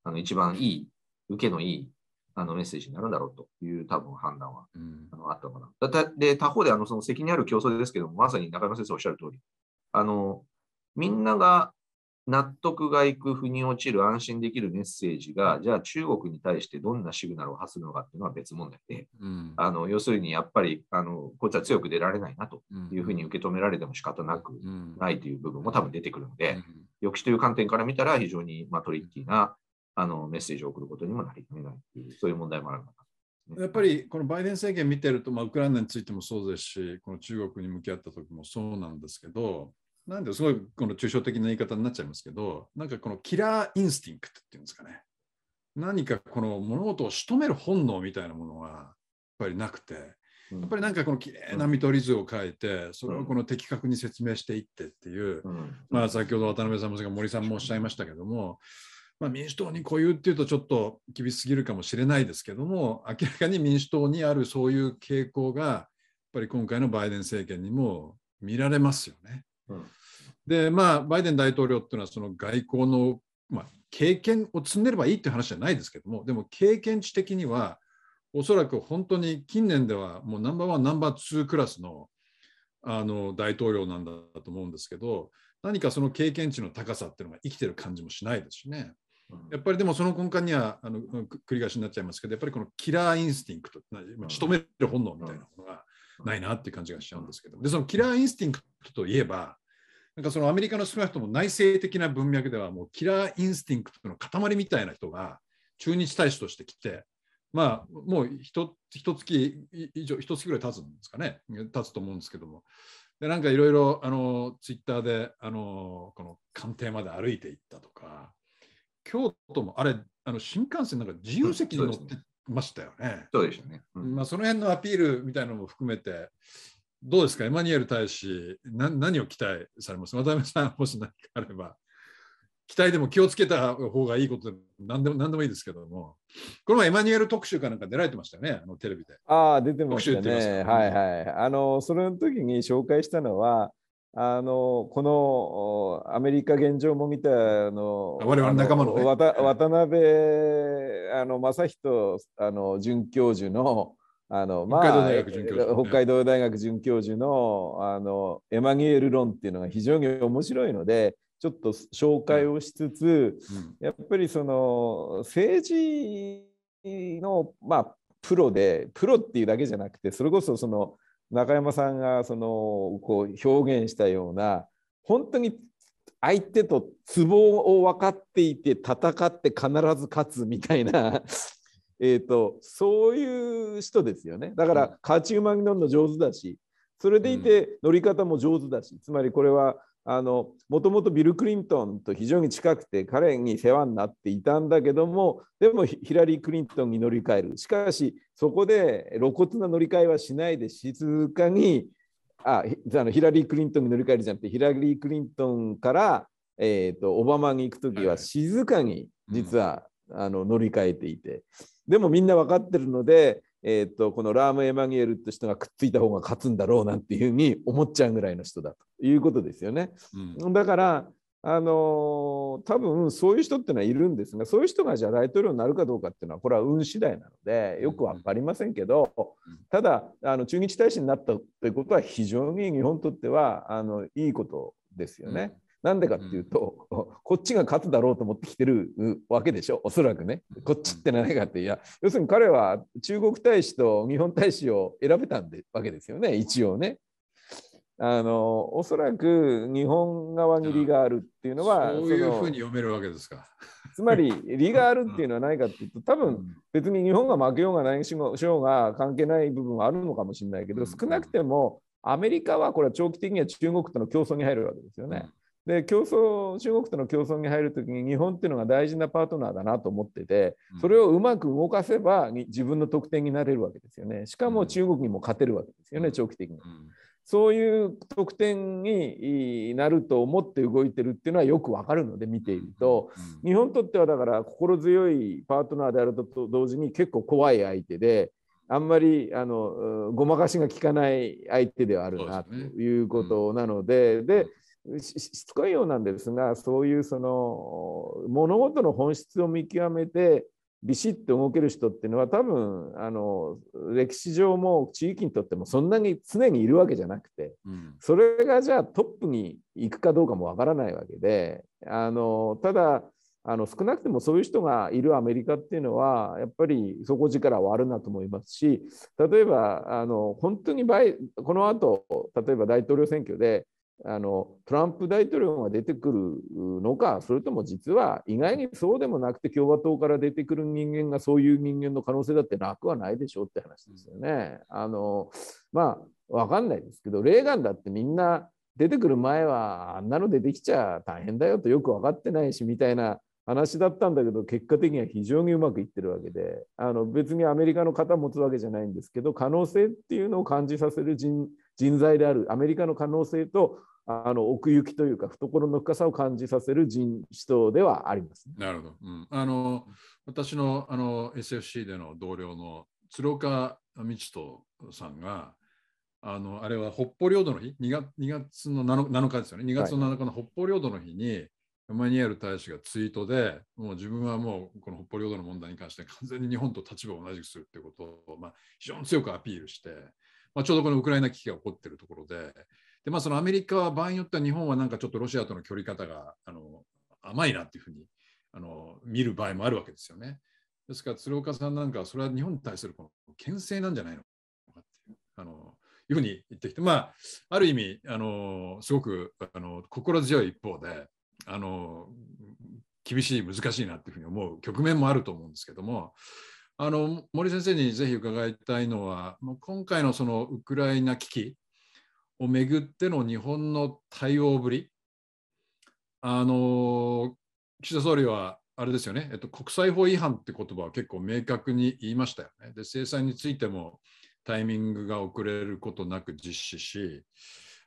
あの一番いい、受けのいいあのメッセージになるんだろうという多分判断は、うん、あのあったのかな。だで他方であのその責任ある競争ですけども、まさに中山先生おっしゃる通り、あのみんなが納得がいく、腑に落ちる、安心できるメッセージが、じゃあ中国に対してどんなシグナルを発するのかっていうのは別問題で、うん、あの要するにやっぱりあのこいつは強く出られないなというふうに受け止められても仕方なくないという部分も多分出てくるので、抑止という観点から見たら非常に、まあ、トリッキーなあのメッセージを送ることにもなりかねないという、そういう問題もあるのかやっぱりこのバイデン政権見てると、まあ、ウクライナについてもそうですし、この中国に向き合った時もそうなんですけど、なんですごいこの抽象的な言い方になっちゃいますけど、なんかこのキラーインスティンクトっていうんですかね。何かこの物事を仕留める本能みたいなものはやっぱりなくて、やっぱりなんかこの綺麗な見取り図を書いて、それをこの的確に説明していってっていう、まあ先ほど渡辺さんも森さんもおっしゃいましたけども、まあ、民主党に固有っていうとちょっと厳しすぎるかもしれないですけども、明らかに民主党にあるそういう傾向が、やっぱり今回のバイデン政権にも見られますよね。でまあバイデン大統領っていうのはその外交の、まあ、経験を積んでればいいっていう話じゃないですけどもでも経験値的にはおそらく本当に近年ではもうナンバーワンナンバーツークラスのあの大統領なんだと思うんですけど何かその経験値の高さっていうのが生きてる感じもしないですしね。やっぱりでもその根幹にはあの繰り返しになっちゃいますけどやっぱりこのキラーインスティンクト仕留める本能みたいなものがないなって感じがしちゃうんですけどでその killer instinct といえばなんかそのアメリカの少なくとも内政的な文脈ではもう killer instinct の塊みたいな人が駐日大使として来て、まあもうひと月以上、一月ぐらい経つんですかね、経つと思うんですけども。でなんかいろいろあのツイッターであのこの官邸まで歩いていったとか、京都もあれ、あの新幹線なんか自由席に乗ってましたよね。そうでしたね。うん、まあその辺のアピールみたいなのも含めて、どうですか、エマニュエル大使、な何を期待されます？渡辺さん、もし何かあれば、期待でも気をつけた方がいいことで何でも何でもいいですけども、この前エマニュエル特集かなんか出られてましたね、あのテレビで。ああ、出てましたね。はいはい。あの、その時に紹介したのは、あのこのアメリカ現状も見たあの我々仲間の、ね、渡辺あの正人あの准教授のあのまあ、北海道大学准教授のあのエマニュエル論っていうのが非常に面白いのでちょっと紹介をしつつ、うん、やっぱりその政治の、まあ、プロでプロっていうだけじゃなくてそれこそその中山さんがそのこう表現したような本当に相手とツボを分かっていて戦って必ず勝つみたいな えとそういう人ですよね。だから勝ち馬に乗るの上手だしそれでいて乗り方も上手だしつまりこれはあのもともとビル・クリントンと非常に近くて彼に世話になっていたんだけどもでもヒラリー・クリントンに乗り換える。しかしそこで露骨な乗り換えはしないで静かにああのヒラリー・クリントンに乗り換えるじゃなくてヒラリー・クリントンから、えーと、オバマに行く時は静かに実は、うん、あの乗り換えていて。でもみんな分かってるのでえーと、このラーム・エマニュエルって人がくっついた方が勝つんだろうなんていうふうに思っちゃうぐらいの人だということですよね。うん、だからあのー、多分そういう人ってのはいるんですがそういう人がじゃあ大統領になるかどうかっていうのはこれは運次第なのでよく分かりませんけどただあの駐日大使になったということは非常に日本にとってはあのいいことですよね。なんでかっていうと、うん、こっちが勝つだろうと思ってきてるわけでしょ、おそらくね。こっちって何かって、いや、要するに彼は中国大使と日本大使を選べたんでわけですよね、一応ね。あのおそらく日本側に利があるっていうのは、そういうふうに読めるわけですか。つまり 利があるっていうのは何かっていうと多分別に日本が負けようが何しようが関係ない部分はあるのかもしれないけど少なくてもアメリカはこれは長期的には中国との競争に入るわけですよね。で競争中国との競争に入るときに日本っていうのが大事なパートナーだなと思っててそれをうまく動かせば自分の得点になれるわけですよね。しかも中国にも勝てるわけですよね長期的に。そういう得点になると思って動いてるっていうのはよくわかるので見ていると。日本にとってはだから心強いパートナーであると同時に結構怖い相手であんまりあのごまかしが効かない相手ではあるなということなのででしつこいようなんですがそういうその物事の本質を見極めてビシッと動ける人っていうのは多分あの歴史上も地域にとってもそんなに常にいるわけじゃなくて、うん、それがじゃあトップに行くかどうかもわからないわけであのただあの少なくてもそういう人がいるアメリカっていうのはやっぱり底力はあるなと思いますし例えばあの本当にこの後例えば大統領選挙であのトランプ大統領が出てくるのかそれとも実は意外にそうでもなくて共和党から出てくる人間がそういう人間の可能性だってなくはないでしょうって話ですよね。あのまあ分かんないですけどレーガンだってみんな出てくる前はあんなの出てきちゃ大変だよとよく分かってないしみたいな話だったんだけど結果的には非常にうまくいってるわけであの別にアメリカの方持つわけじゃないんですけど可能性っていうのを感じさせる人人材であるアメリカの可能性とあの奥行きというか懐の深さを感じさせる人種ではあります、ね、なるほど、うん、あの私のあの SFC での同僚の鶴岡道人さんがあのあれは北方領土の日2月 ,2 月の 7, 7日ですよね。2月の7日の北方領土の日に、はい、エマニュエル大使がツイートでもう自分はもうこの北方領土の問題に関して完全に日本と立場を同じくするということを、まあ、非常に強くアピールして、まあ、ちょうどこのウクライナ危機が起こっているところでで、まあ、そのアメリカは場合によっては日本はなんかちょっとロシアとの距離方があの甘いなっていうふうにあの見る場合もあるわけですよね。ですから鶴岡さんなんかはそれは日本に対するこの牽制なんじゃないのかっていうあのいうふうに言ってきて、まあ、ある意味あのすごくあの心強い一方であの厳しい難しいなっていうふうに思う局面もあると思うんですけどもあの森先生にぜひ伺いたいのは今回のそのウクライナ危機をめぐっての日本の対応ぶり、あの岸田総理はあれですよね、えっと、国際法違反って言葉は結構明確に言いましたよね。で制裁についてもタイミングが遅れることなく実施し、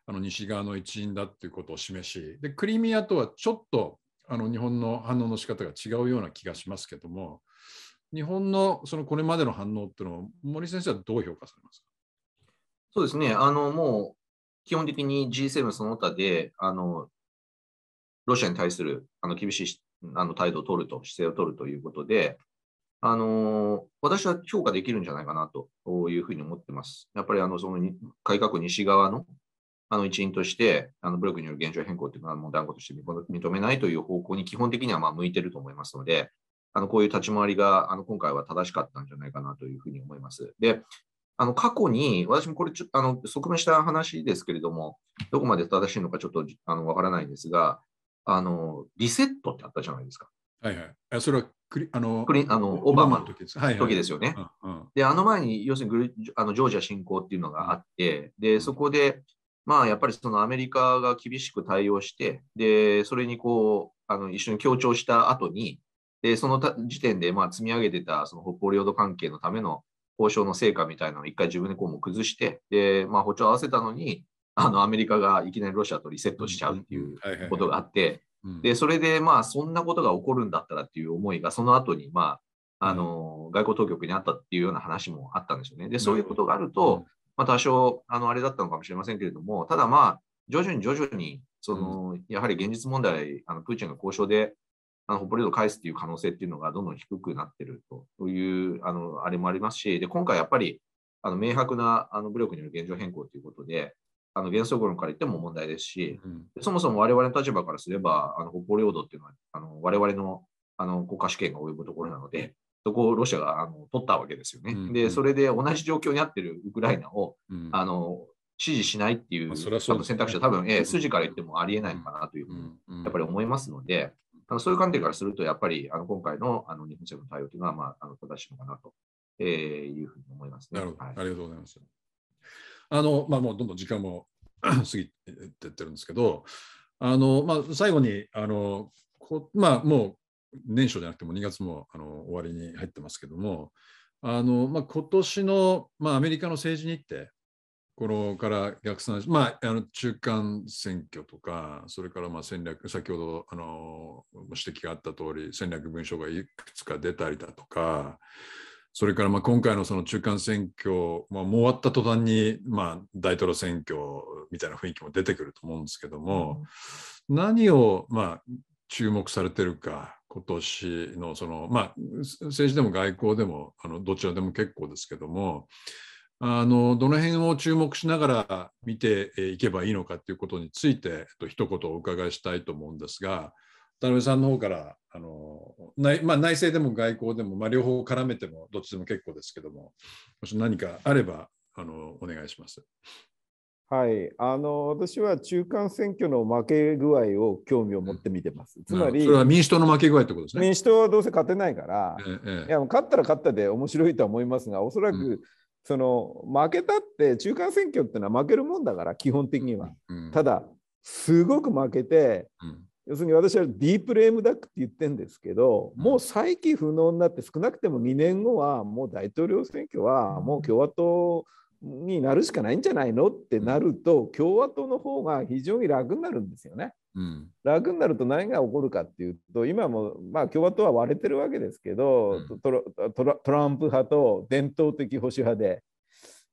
あの西側の一員だっていうことを示し、でクリミアとはちょっとあの日本の反応の仕方が違うような気がしますけども、日本のそのこれまでの反応っていうのを森先生はどう評価されますか？そうですね、あのもう基本的に G7 その他で、あの、ロシアに対するあの厳しいあの態度を取ると、姿勢を取るということで、あの私は評価できるんじゃないかなというふうに思ってます。やっぱりあのその改革西側のあの一員として、あの武力による現状変更というのはもう断固として認めないという方向に基本的にはまあ向いてると思いますので、あのこういう立ち回りがあの今回は正しかったんじゃないかなというふうに思います。で、あの過去に、私もこれちょあの、側面した話ですけれども、どこまで正しいのかちょっとあのわからないんですが、あのリセットってあったじゃないですか。はいはい。それはクリあのクリあのオバマの時です,、はい時ですよね。うんうん、で、あの前に要するにグあのジョージア侵攻っていうのがあって、で、そこで、まあ、やっぱりそのアメリカが厳しく対応して、で、それにこう、あの一緒に協調した後に、で、その時点でまあ積み上げてたその北方領土関係のための交渉の成果みたいなのを一回自分でこうも崩して、で、まあ、歩調合わせたのに、あのアメリカがいきなりロシアとリセットしちゃうっていうことがあって、で、それでまあそんなことが起こるんだったらっていう思いがその後にまあ、あの、外交当局にあったっていうような話もあったんですよね。で、そういうことがあると、まあ多少、あの、あれだったのかもしれませんけれども、ただまあ、徐々に徐々に、その、やはり現実問題、あの、プーチンが交渉で、あの、北方領土を返すっていう可能性っていうのがどんどん低くなってるという、あの、あれもありますし、で、今回やっぱり、あの、明白な、あの、武力による現状変更ということで、あの原則論から言っても問題ですし、うん、そもそも我々の立場からすれば、あの北方領土っていうのは、あの我々のあの国家主権が及ぶところなので、そこをロシアがあの取ったわけですよね。うん、で、それで同じ状況にあってるウクライナを、うん、あの支持しないっていう、多分選択肢は多分、えー、筋から言ってもありえないのかなというふうに、やっぱり思いますので、あのそういう観点からすると、やっぱりあの今回のあの日本政府の対応というのは、まあ、あの正しいのかなと、えー、いうふうに思いますね。なるほど、はい、ありがとうございます。あの、まあ、もうどんどん時間も 過ぎていってるんですけど、あの、まあ、最後に、あの、こまあ、もう年初じゃなくても2月もあの終わりに入ってますけども、あの、まあ、今年の、まあ、アメリカの政治日程、このから逆算し、まあ、あの中間選挙とか、それからまあ戦略、先ほどあの指摘があった通り、戦略文書がいくつか出たりだとか、それからまあ今回のその中間選挙、まあ、もう終わった途端にまあ大統領選挙みたいな雰囲気も出てくると思うんですけども、うん、何をまあ注目されてるか、今年のその、まあ、政治でも外交でもあのどちらでも結構ですけども、あのどの辺を注目しながら見ていけばいいのかということについて、えっと、一言お伺いしたいと思うんですが、田辺さんの方からあの内,、まあ、内政でも外交でも、まあ、両方絡めてもどっちでも結構ですけどももし何かあればあのお願いします。はい、あの私は中間選挙の負け具合を興味を持って見てます。つまり、それは民主党の負け具合ってことですね。民主党はどうせ勝てないから、ええ、いや勝ったら勝ったで面白いとは思いますが、おそらく、うん、その負けたって中間選挙ってのは負けるもんだから、基本的には。うん、ただ、すごく負けて、うん要するに私はディープレームダックって言ってるんですけど、もう再起不能になって少なくても2年後はもう大統領選挙はもう共和党になるしかないんじゃないのってなると共和党の方が非常に楽になるんですよね。うん、楽になると何が起こるかっていうと今もまあ共和党は割れてるわけですけど、うん、トランプ派と伝統的保守派で。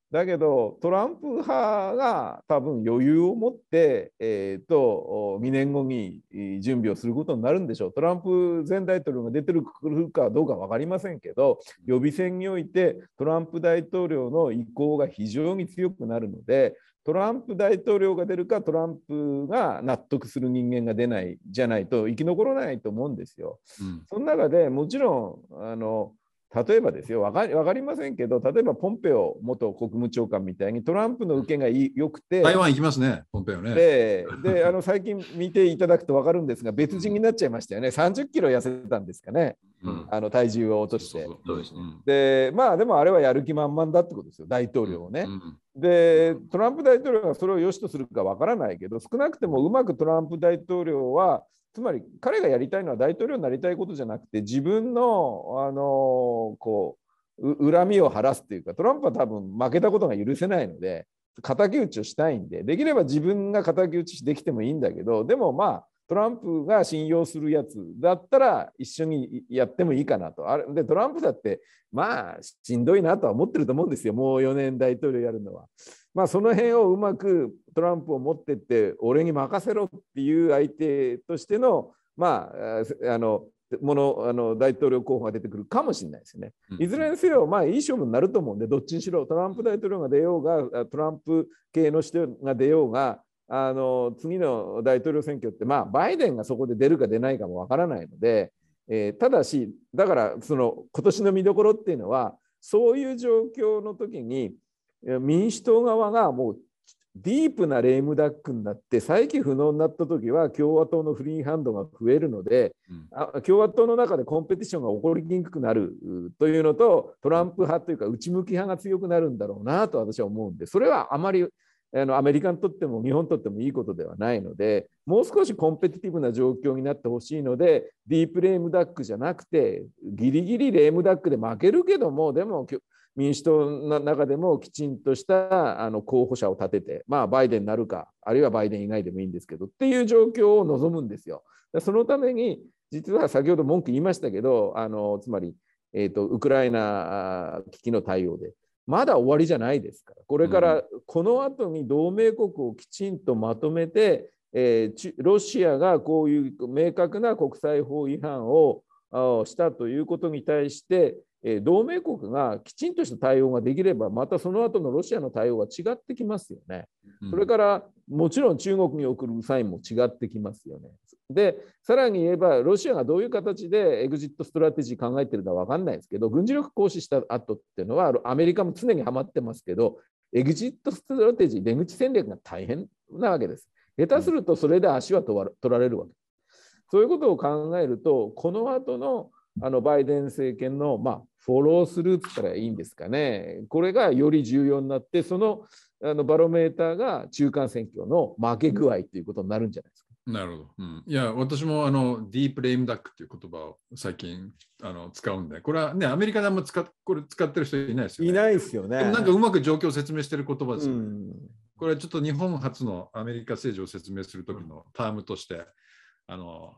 だけどトランプ派が多分余裕を持って、えーと、2年後に準備をすることになるんでしょう。トランプ前大統領が出てるかどうか分かりませんけど予備選においてトランプ大統領の意向が非常に強くなるのでトランプ大統領が出るかトランプが納得する人間が出ないじゃないと生き残らないと思うんですよ。うん、その中でもちろんあの例えばですよ分かり分かりませんけど例えばポンペオ元国務長官みたいにトランプの受けが良くて台湾行きますねポンペオね。でであの最近見ていただくと分かるんですが別人になっちゃいましたよね。30キロ痩せたんですかね、うん、あの体重を落として。でまあでもあれはやる気満々だってことですよ大統領をね、でトランプ大統領がそれを良しとするか分からないけど少なくてもうまくトランプ大統領はつまり彼がやりたいのは大統領になりたいことじゃなくて自分のあのこう恨みを晴らすっていうかトランプは多分負けたことが許せないので敵討ちをしたいんでできれば自分が敵討ちできてもいいんだけどでもまあトランプが信用するやつだったら一緒にやってもいいかなと。あれでトランプだってまあしんどいなとは思ってると思うんですよもう4年大統領やるのは。まあ、その辺をうまくトランプを持ってって俺に任せろっていう相手としての,、まあ、あのものあの大統領候補が出てくるかもしれないですね。いずれにせよ、まあ、いい勝負になると思うんで、どっちにしろトランプ大統領が出ようが、トランプ系の人が出ようが、あの次の大統領選挙って、まあ、バイデンがそこで出るか出ないかもわからないので、えー、ただし、だからその今年の見どころっていうのは、そういう状況の時に民主党側がもうディープなレームダックになって再起不能になった時は共和党のフリーハンドが増えるので、うん、共和党の中でコンペティションが起こりにくくなるというのとトランプ派というか内向き派が強くなるんだろうなと私は思うんでそれはあまりあのアメリカにとっても日本にとってもいいことではないのでもう少しコンペティティブな状況になってほしいのでディープレームダックじゃなくてギリギリレームダックで負けるけどもでも民主党の中でもきちんとしたあの候補者を立てて、まあ、バイデンになるか、あるいはバイデン以外でもいいんですけど、っていう状況を望むんですよ。そのために、実は先ほど文句言いましたけど、あのつまり、えーと、ウクライナ危機の対応で、まだ終わりじゃないですから、これからこの後に同盟国をきちんとまとめて、えー、ロシアがこういう明確な国際法違反をしたということに対して、同盟国がきちんとした対応ができれば、またその後のロシアの対応は違ってきますよね。それからもちろん中国に送るサインも違ってきますよね。で、さらに言えば、ロシアがどういう形で exit strategy 考えてるか分かんないですけど、軍事力行使した後っていうのは、アメリカも常にはまってますけど、 exit strategy、出口戦略が大変なわけです。下手するとそれで足は取られるわけ。そういうことを考えると、この後のあのバイデン政権の、まあ、フォロースルーって言ったらいいんですかね、これがより重要になって、そのあのバロメーターが中間選挙の負け具合ということになるんじゃないですか。なるほど。うん、いや、私もあのディープレイムダックという言葉を最近あの使うんで、これはね、アメリカであんま使これ使ってる人いないですよね。いないですよね。なんかうまく状況を説明してる言葉ですよね。うん、これはちょっと日本初のアメリカ政治を説明するときのタームとして、あのは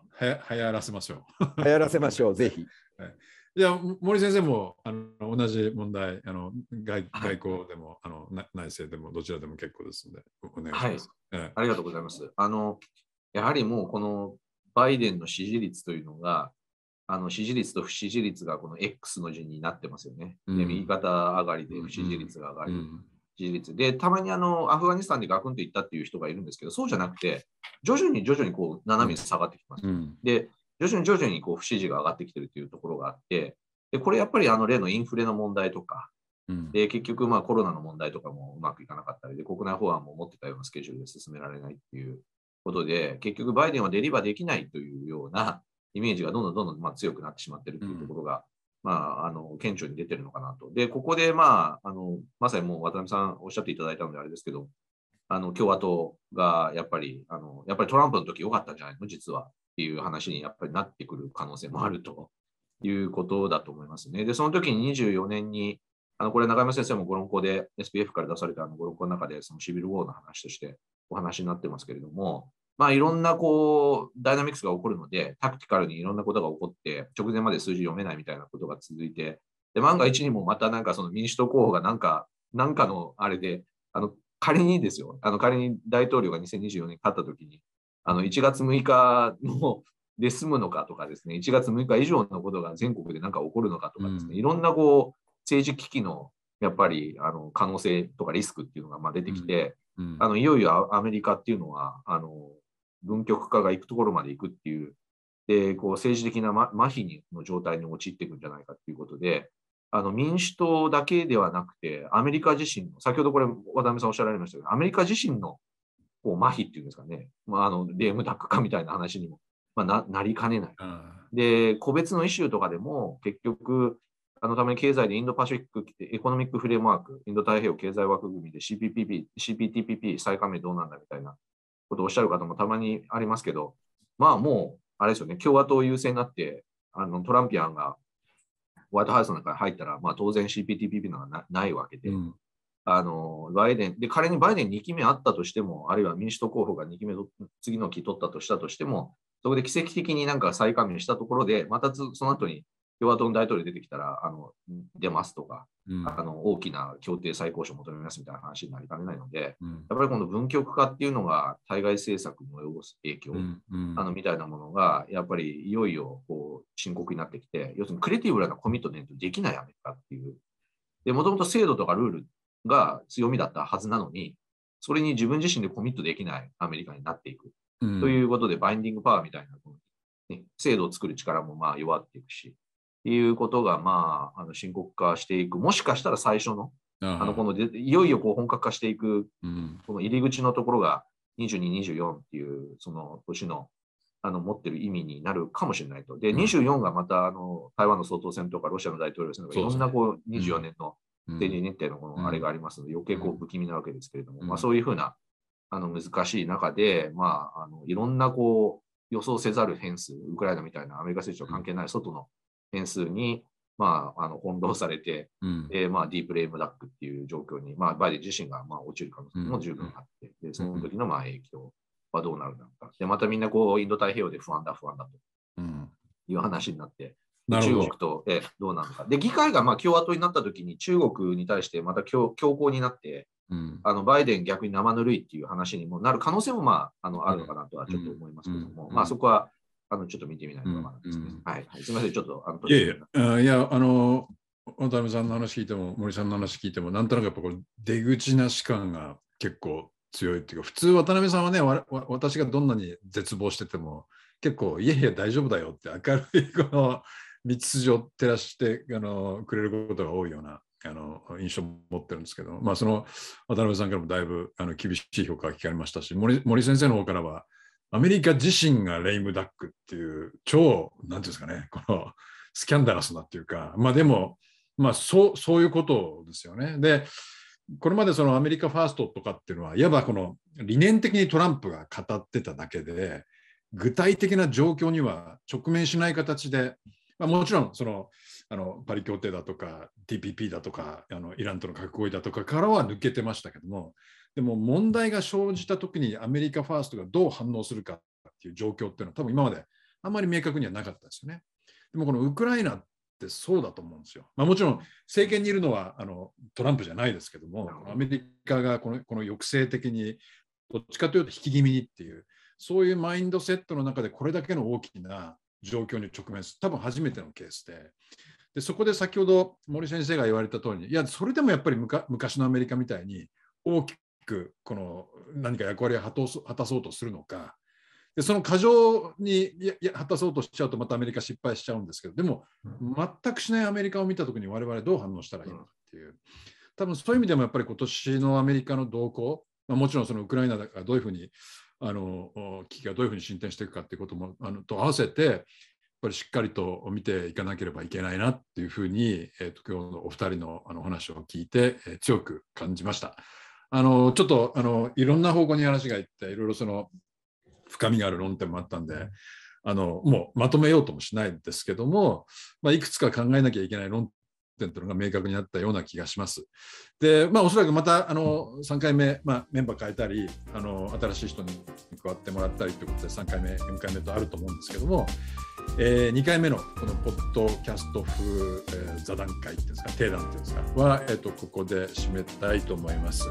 流行らせましょう。流行らせましょう、ぜひ。はいいや森先生もあの同じ問題あの外外交でも、はい、あの内政でもどちらでも結構ですのでお願いします、はい、ありがとうございます。あのやはりもうこのバイデンの支持率というのがあの支持率と不支持率がこの X の字になってますよね。うん、で右肩上がりで不支持率が上がり、うん、支持率でたまにあのアフガニスタンでガクンといったっていう人がいるんですけどそうじゃなくて徐々に徐々にこう斜めに下がってきます。うん、で徐々に徐々にこう不支持が上がってきてるというところがあって、でこれやっぱりあの例のインフレの問題とか、うん、で結局まあコロナの問題とかもうまくいかなかったりで、国内法案も持ってたようなスケジュールで進められないっていうことで、結局バイデンはデリバーできないというようなイメージがどんどんどんどんまあ強くなってしまっているというところが、うん、まあ、あの顕著に出てるのかなと。で、ここで、まあ、あのまさにもう渡辺さんおっしゃっていただいたのであれですけど、あの共和党がやっぱりあの、やっぱりトランプの時良かったんじゃないの、実は。っていう話にやっぱりなってくる可能性もあると いうことだと思いますね。で、その時に24年に、あのこれ、中山先生もご論考で SPF から出されたあのご論考の中で、そのシビルウォーの話としてお話になってますけれども、まあ、いろんなこうダイナミクスが起こるので、タクティカルにいろんなことが起こって、直前まで数字読めないみたいなことが続いて、で万が一にもまたなんかその民主党候補がなんか、なんかのあれで、あの仮にですよ、あの仮に大統領が2024年勝った時に、あの1月6日ので済むのかとかですね、1月6日以上のことが全国で何か起こるのかとかですね、うん、いろんなこう政治危機のやっぱりあの可能性とかリスクっていうのがまあ出てきて、うん。うん、あのいよいよアメリカっていうのはあの分極化が行くところまで行くっていう、でこう政治的な、ま、麻痺の状態に陥っていくんじゃないかっていうことで、あの民主党だけではなくて、アメリカ自身の、先ほどこれ、渡辺さんおっしゃられましたけど、アメリカ自身のこう麻痺っていうんですかね、まあ、あのレームダック化みたいな話にも、まあ、ななりかねない。で、個別のイシューとかでも、結局、あのために経済で Indo-Pacific Economic Framework、インド太平洋経済枠組みで CPTPP 再加盟どうなんだみたいなことをおっしゃる方もたまにありますけど、まあもう、あれですよね、共和党優勢になって、あのトランピアンがホワイトハウスの中に入ったら、まあ、当然 CPTPP のがないわけで、うん、あのバイデンで仮にバイデン2期目あったとしても、あるいは民主党候補が2期目次の期取ったとしたとしても、そこで奇跡的になんか再加盟したところで、またその後に共和党の大統領出てきたら、あの出ますとか、うん、あの大きな協定再交渉を求めますみたいな話になりかねないので、うん、やっぱりこの分極化っていうのが対外政策に及ぼす影響、うんうん、あのみたいなものが、やっぱりいよいよこう深刻になってきて、要するにクリエイティブなコミットメントできないアメリカっていう。で、もともと制度とかルールが強みだったはずなのに、それに自分自身でコミットできないアメリカになっていく。うん、ということで、バインディングパワーみたいな、ね、制度を作る力もまあ弱っていくし、いうことがまああの深刻化していく、もしかしたら最初のあのこのいよいよこう本格化していく、この入り口のところが22、24っていうその年のあの持ってる意味になるかもしれないと。で、24がまたあの台湾の総統選とかロシアの大統領選とかいろんなこう24年の政治日程のこのあれがありますので、余計こう不気味なわけですけれども、まあ、そういうふうなあの難しい中で、まあ、あのいろんなこう予想せざる変数、ウクライナみたいなアメリカ政治と関係ない外の変数にまあ、あの翻弄されて、うん、えー、まあ、ディープレイムダックっていう状況に、まあ、バイデン自身がまあ落ちる可能性も十分あって、でその時のまあ影響はどうなるのか。で、またみんなこう、インド太平洋で不安だ、不安だという話になって、うん、中国とえどうなのか。で、議会がまあ共和党になった時に中国に対してまた強強硬になって、うん、あのバイデン逆に生ぬるいっていう話にもなる可能性もまああのあるのかなとはちょっと思いますけども、まあそこはあのちょっと見てみないとわからないですね。はい、すみません、ちょっと。あのいやいや、いや、あの、渡辺さんの話聞いても、森さんの話聞いても、なんとなくやっぱこう出口なし感が結構強いっていうか、普通渡辺さんはね、わ私がどんなに絶望してても、結構、いやいや、大丈夫だよって明るいこの道筋を照らしてあのくれることが多いようなあの印象を持ってるんですけど、まあ、その渡辺さんからもだいぶあの厳しい評価が聞かれましたし森、森先生の方からは、アメリカ自身がレイムダックっていう超、なんていうんですかね、このスキャンダラスなっていうか、まあでも、まあそうそういうことですよね。で、これまでそのアメリカファーストとかっていうのは、いわばこの理念的にトランプが語ってただけで、具体的な状況には直面しない形で、まあ、もちろんそのあのパリ協定だとか TPP だとかあのイランとの核合意だとかからは抜けてましたけどもでも問題が生じた時にアメリカファーストがどう反応するかっていう状況っていうのは多分今まであんまり明確にはなかったですよね。でもこのウクライナってそうだと思うんですよ。まあ、もちろん政権にいるのはあのトランプじゃないですけどもアメリカがこのこの抑制的にどっちかというと引き気味にっていうそういうマインドセットの中でこれだけの大きな状況に直面する多分初めてのケースででそこで先ほど森先生が言われた通りにいやそれでもやっぱり昔のアメリカみたいに大きくこの何か役割を果たそうとするのかでその過剰に果たそうとしちゃうとまたアメリカ失敗しちゃうんですけどでも全くしないアメリカを見た時に我々どう反応したらいいのかっていう多分そういう意味でもやっぱり今年のアメリカの動向、まあ、もちろんそのウクライナがどういうふうにあの危機がどういうふうに進展していくかっていうこともあのと合わせてやっぱりしっかりと見ていかなければいけないなっていうふうに、えーと、今日のお二人のあの話を聞いて、えー、強く感じました。あのちょっとあのいろんな方向に話がいっていろいろその深みがある論点もあったんであのもうまとめようともしないですけども、まあ、いくつか考えなきゃいけない論点というのが明確になったような気がします。で、まあ、おそらくまたあの3回目、まあ、メンバー変えたりあの新しい人に加わってもらったりということで3回目4回目とあると思うんですけども、えー、2回目のこのポッドキャスト風、えー、座談会っていうんですか定談っていうんですかは、えーと、ここで締めたいと思います。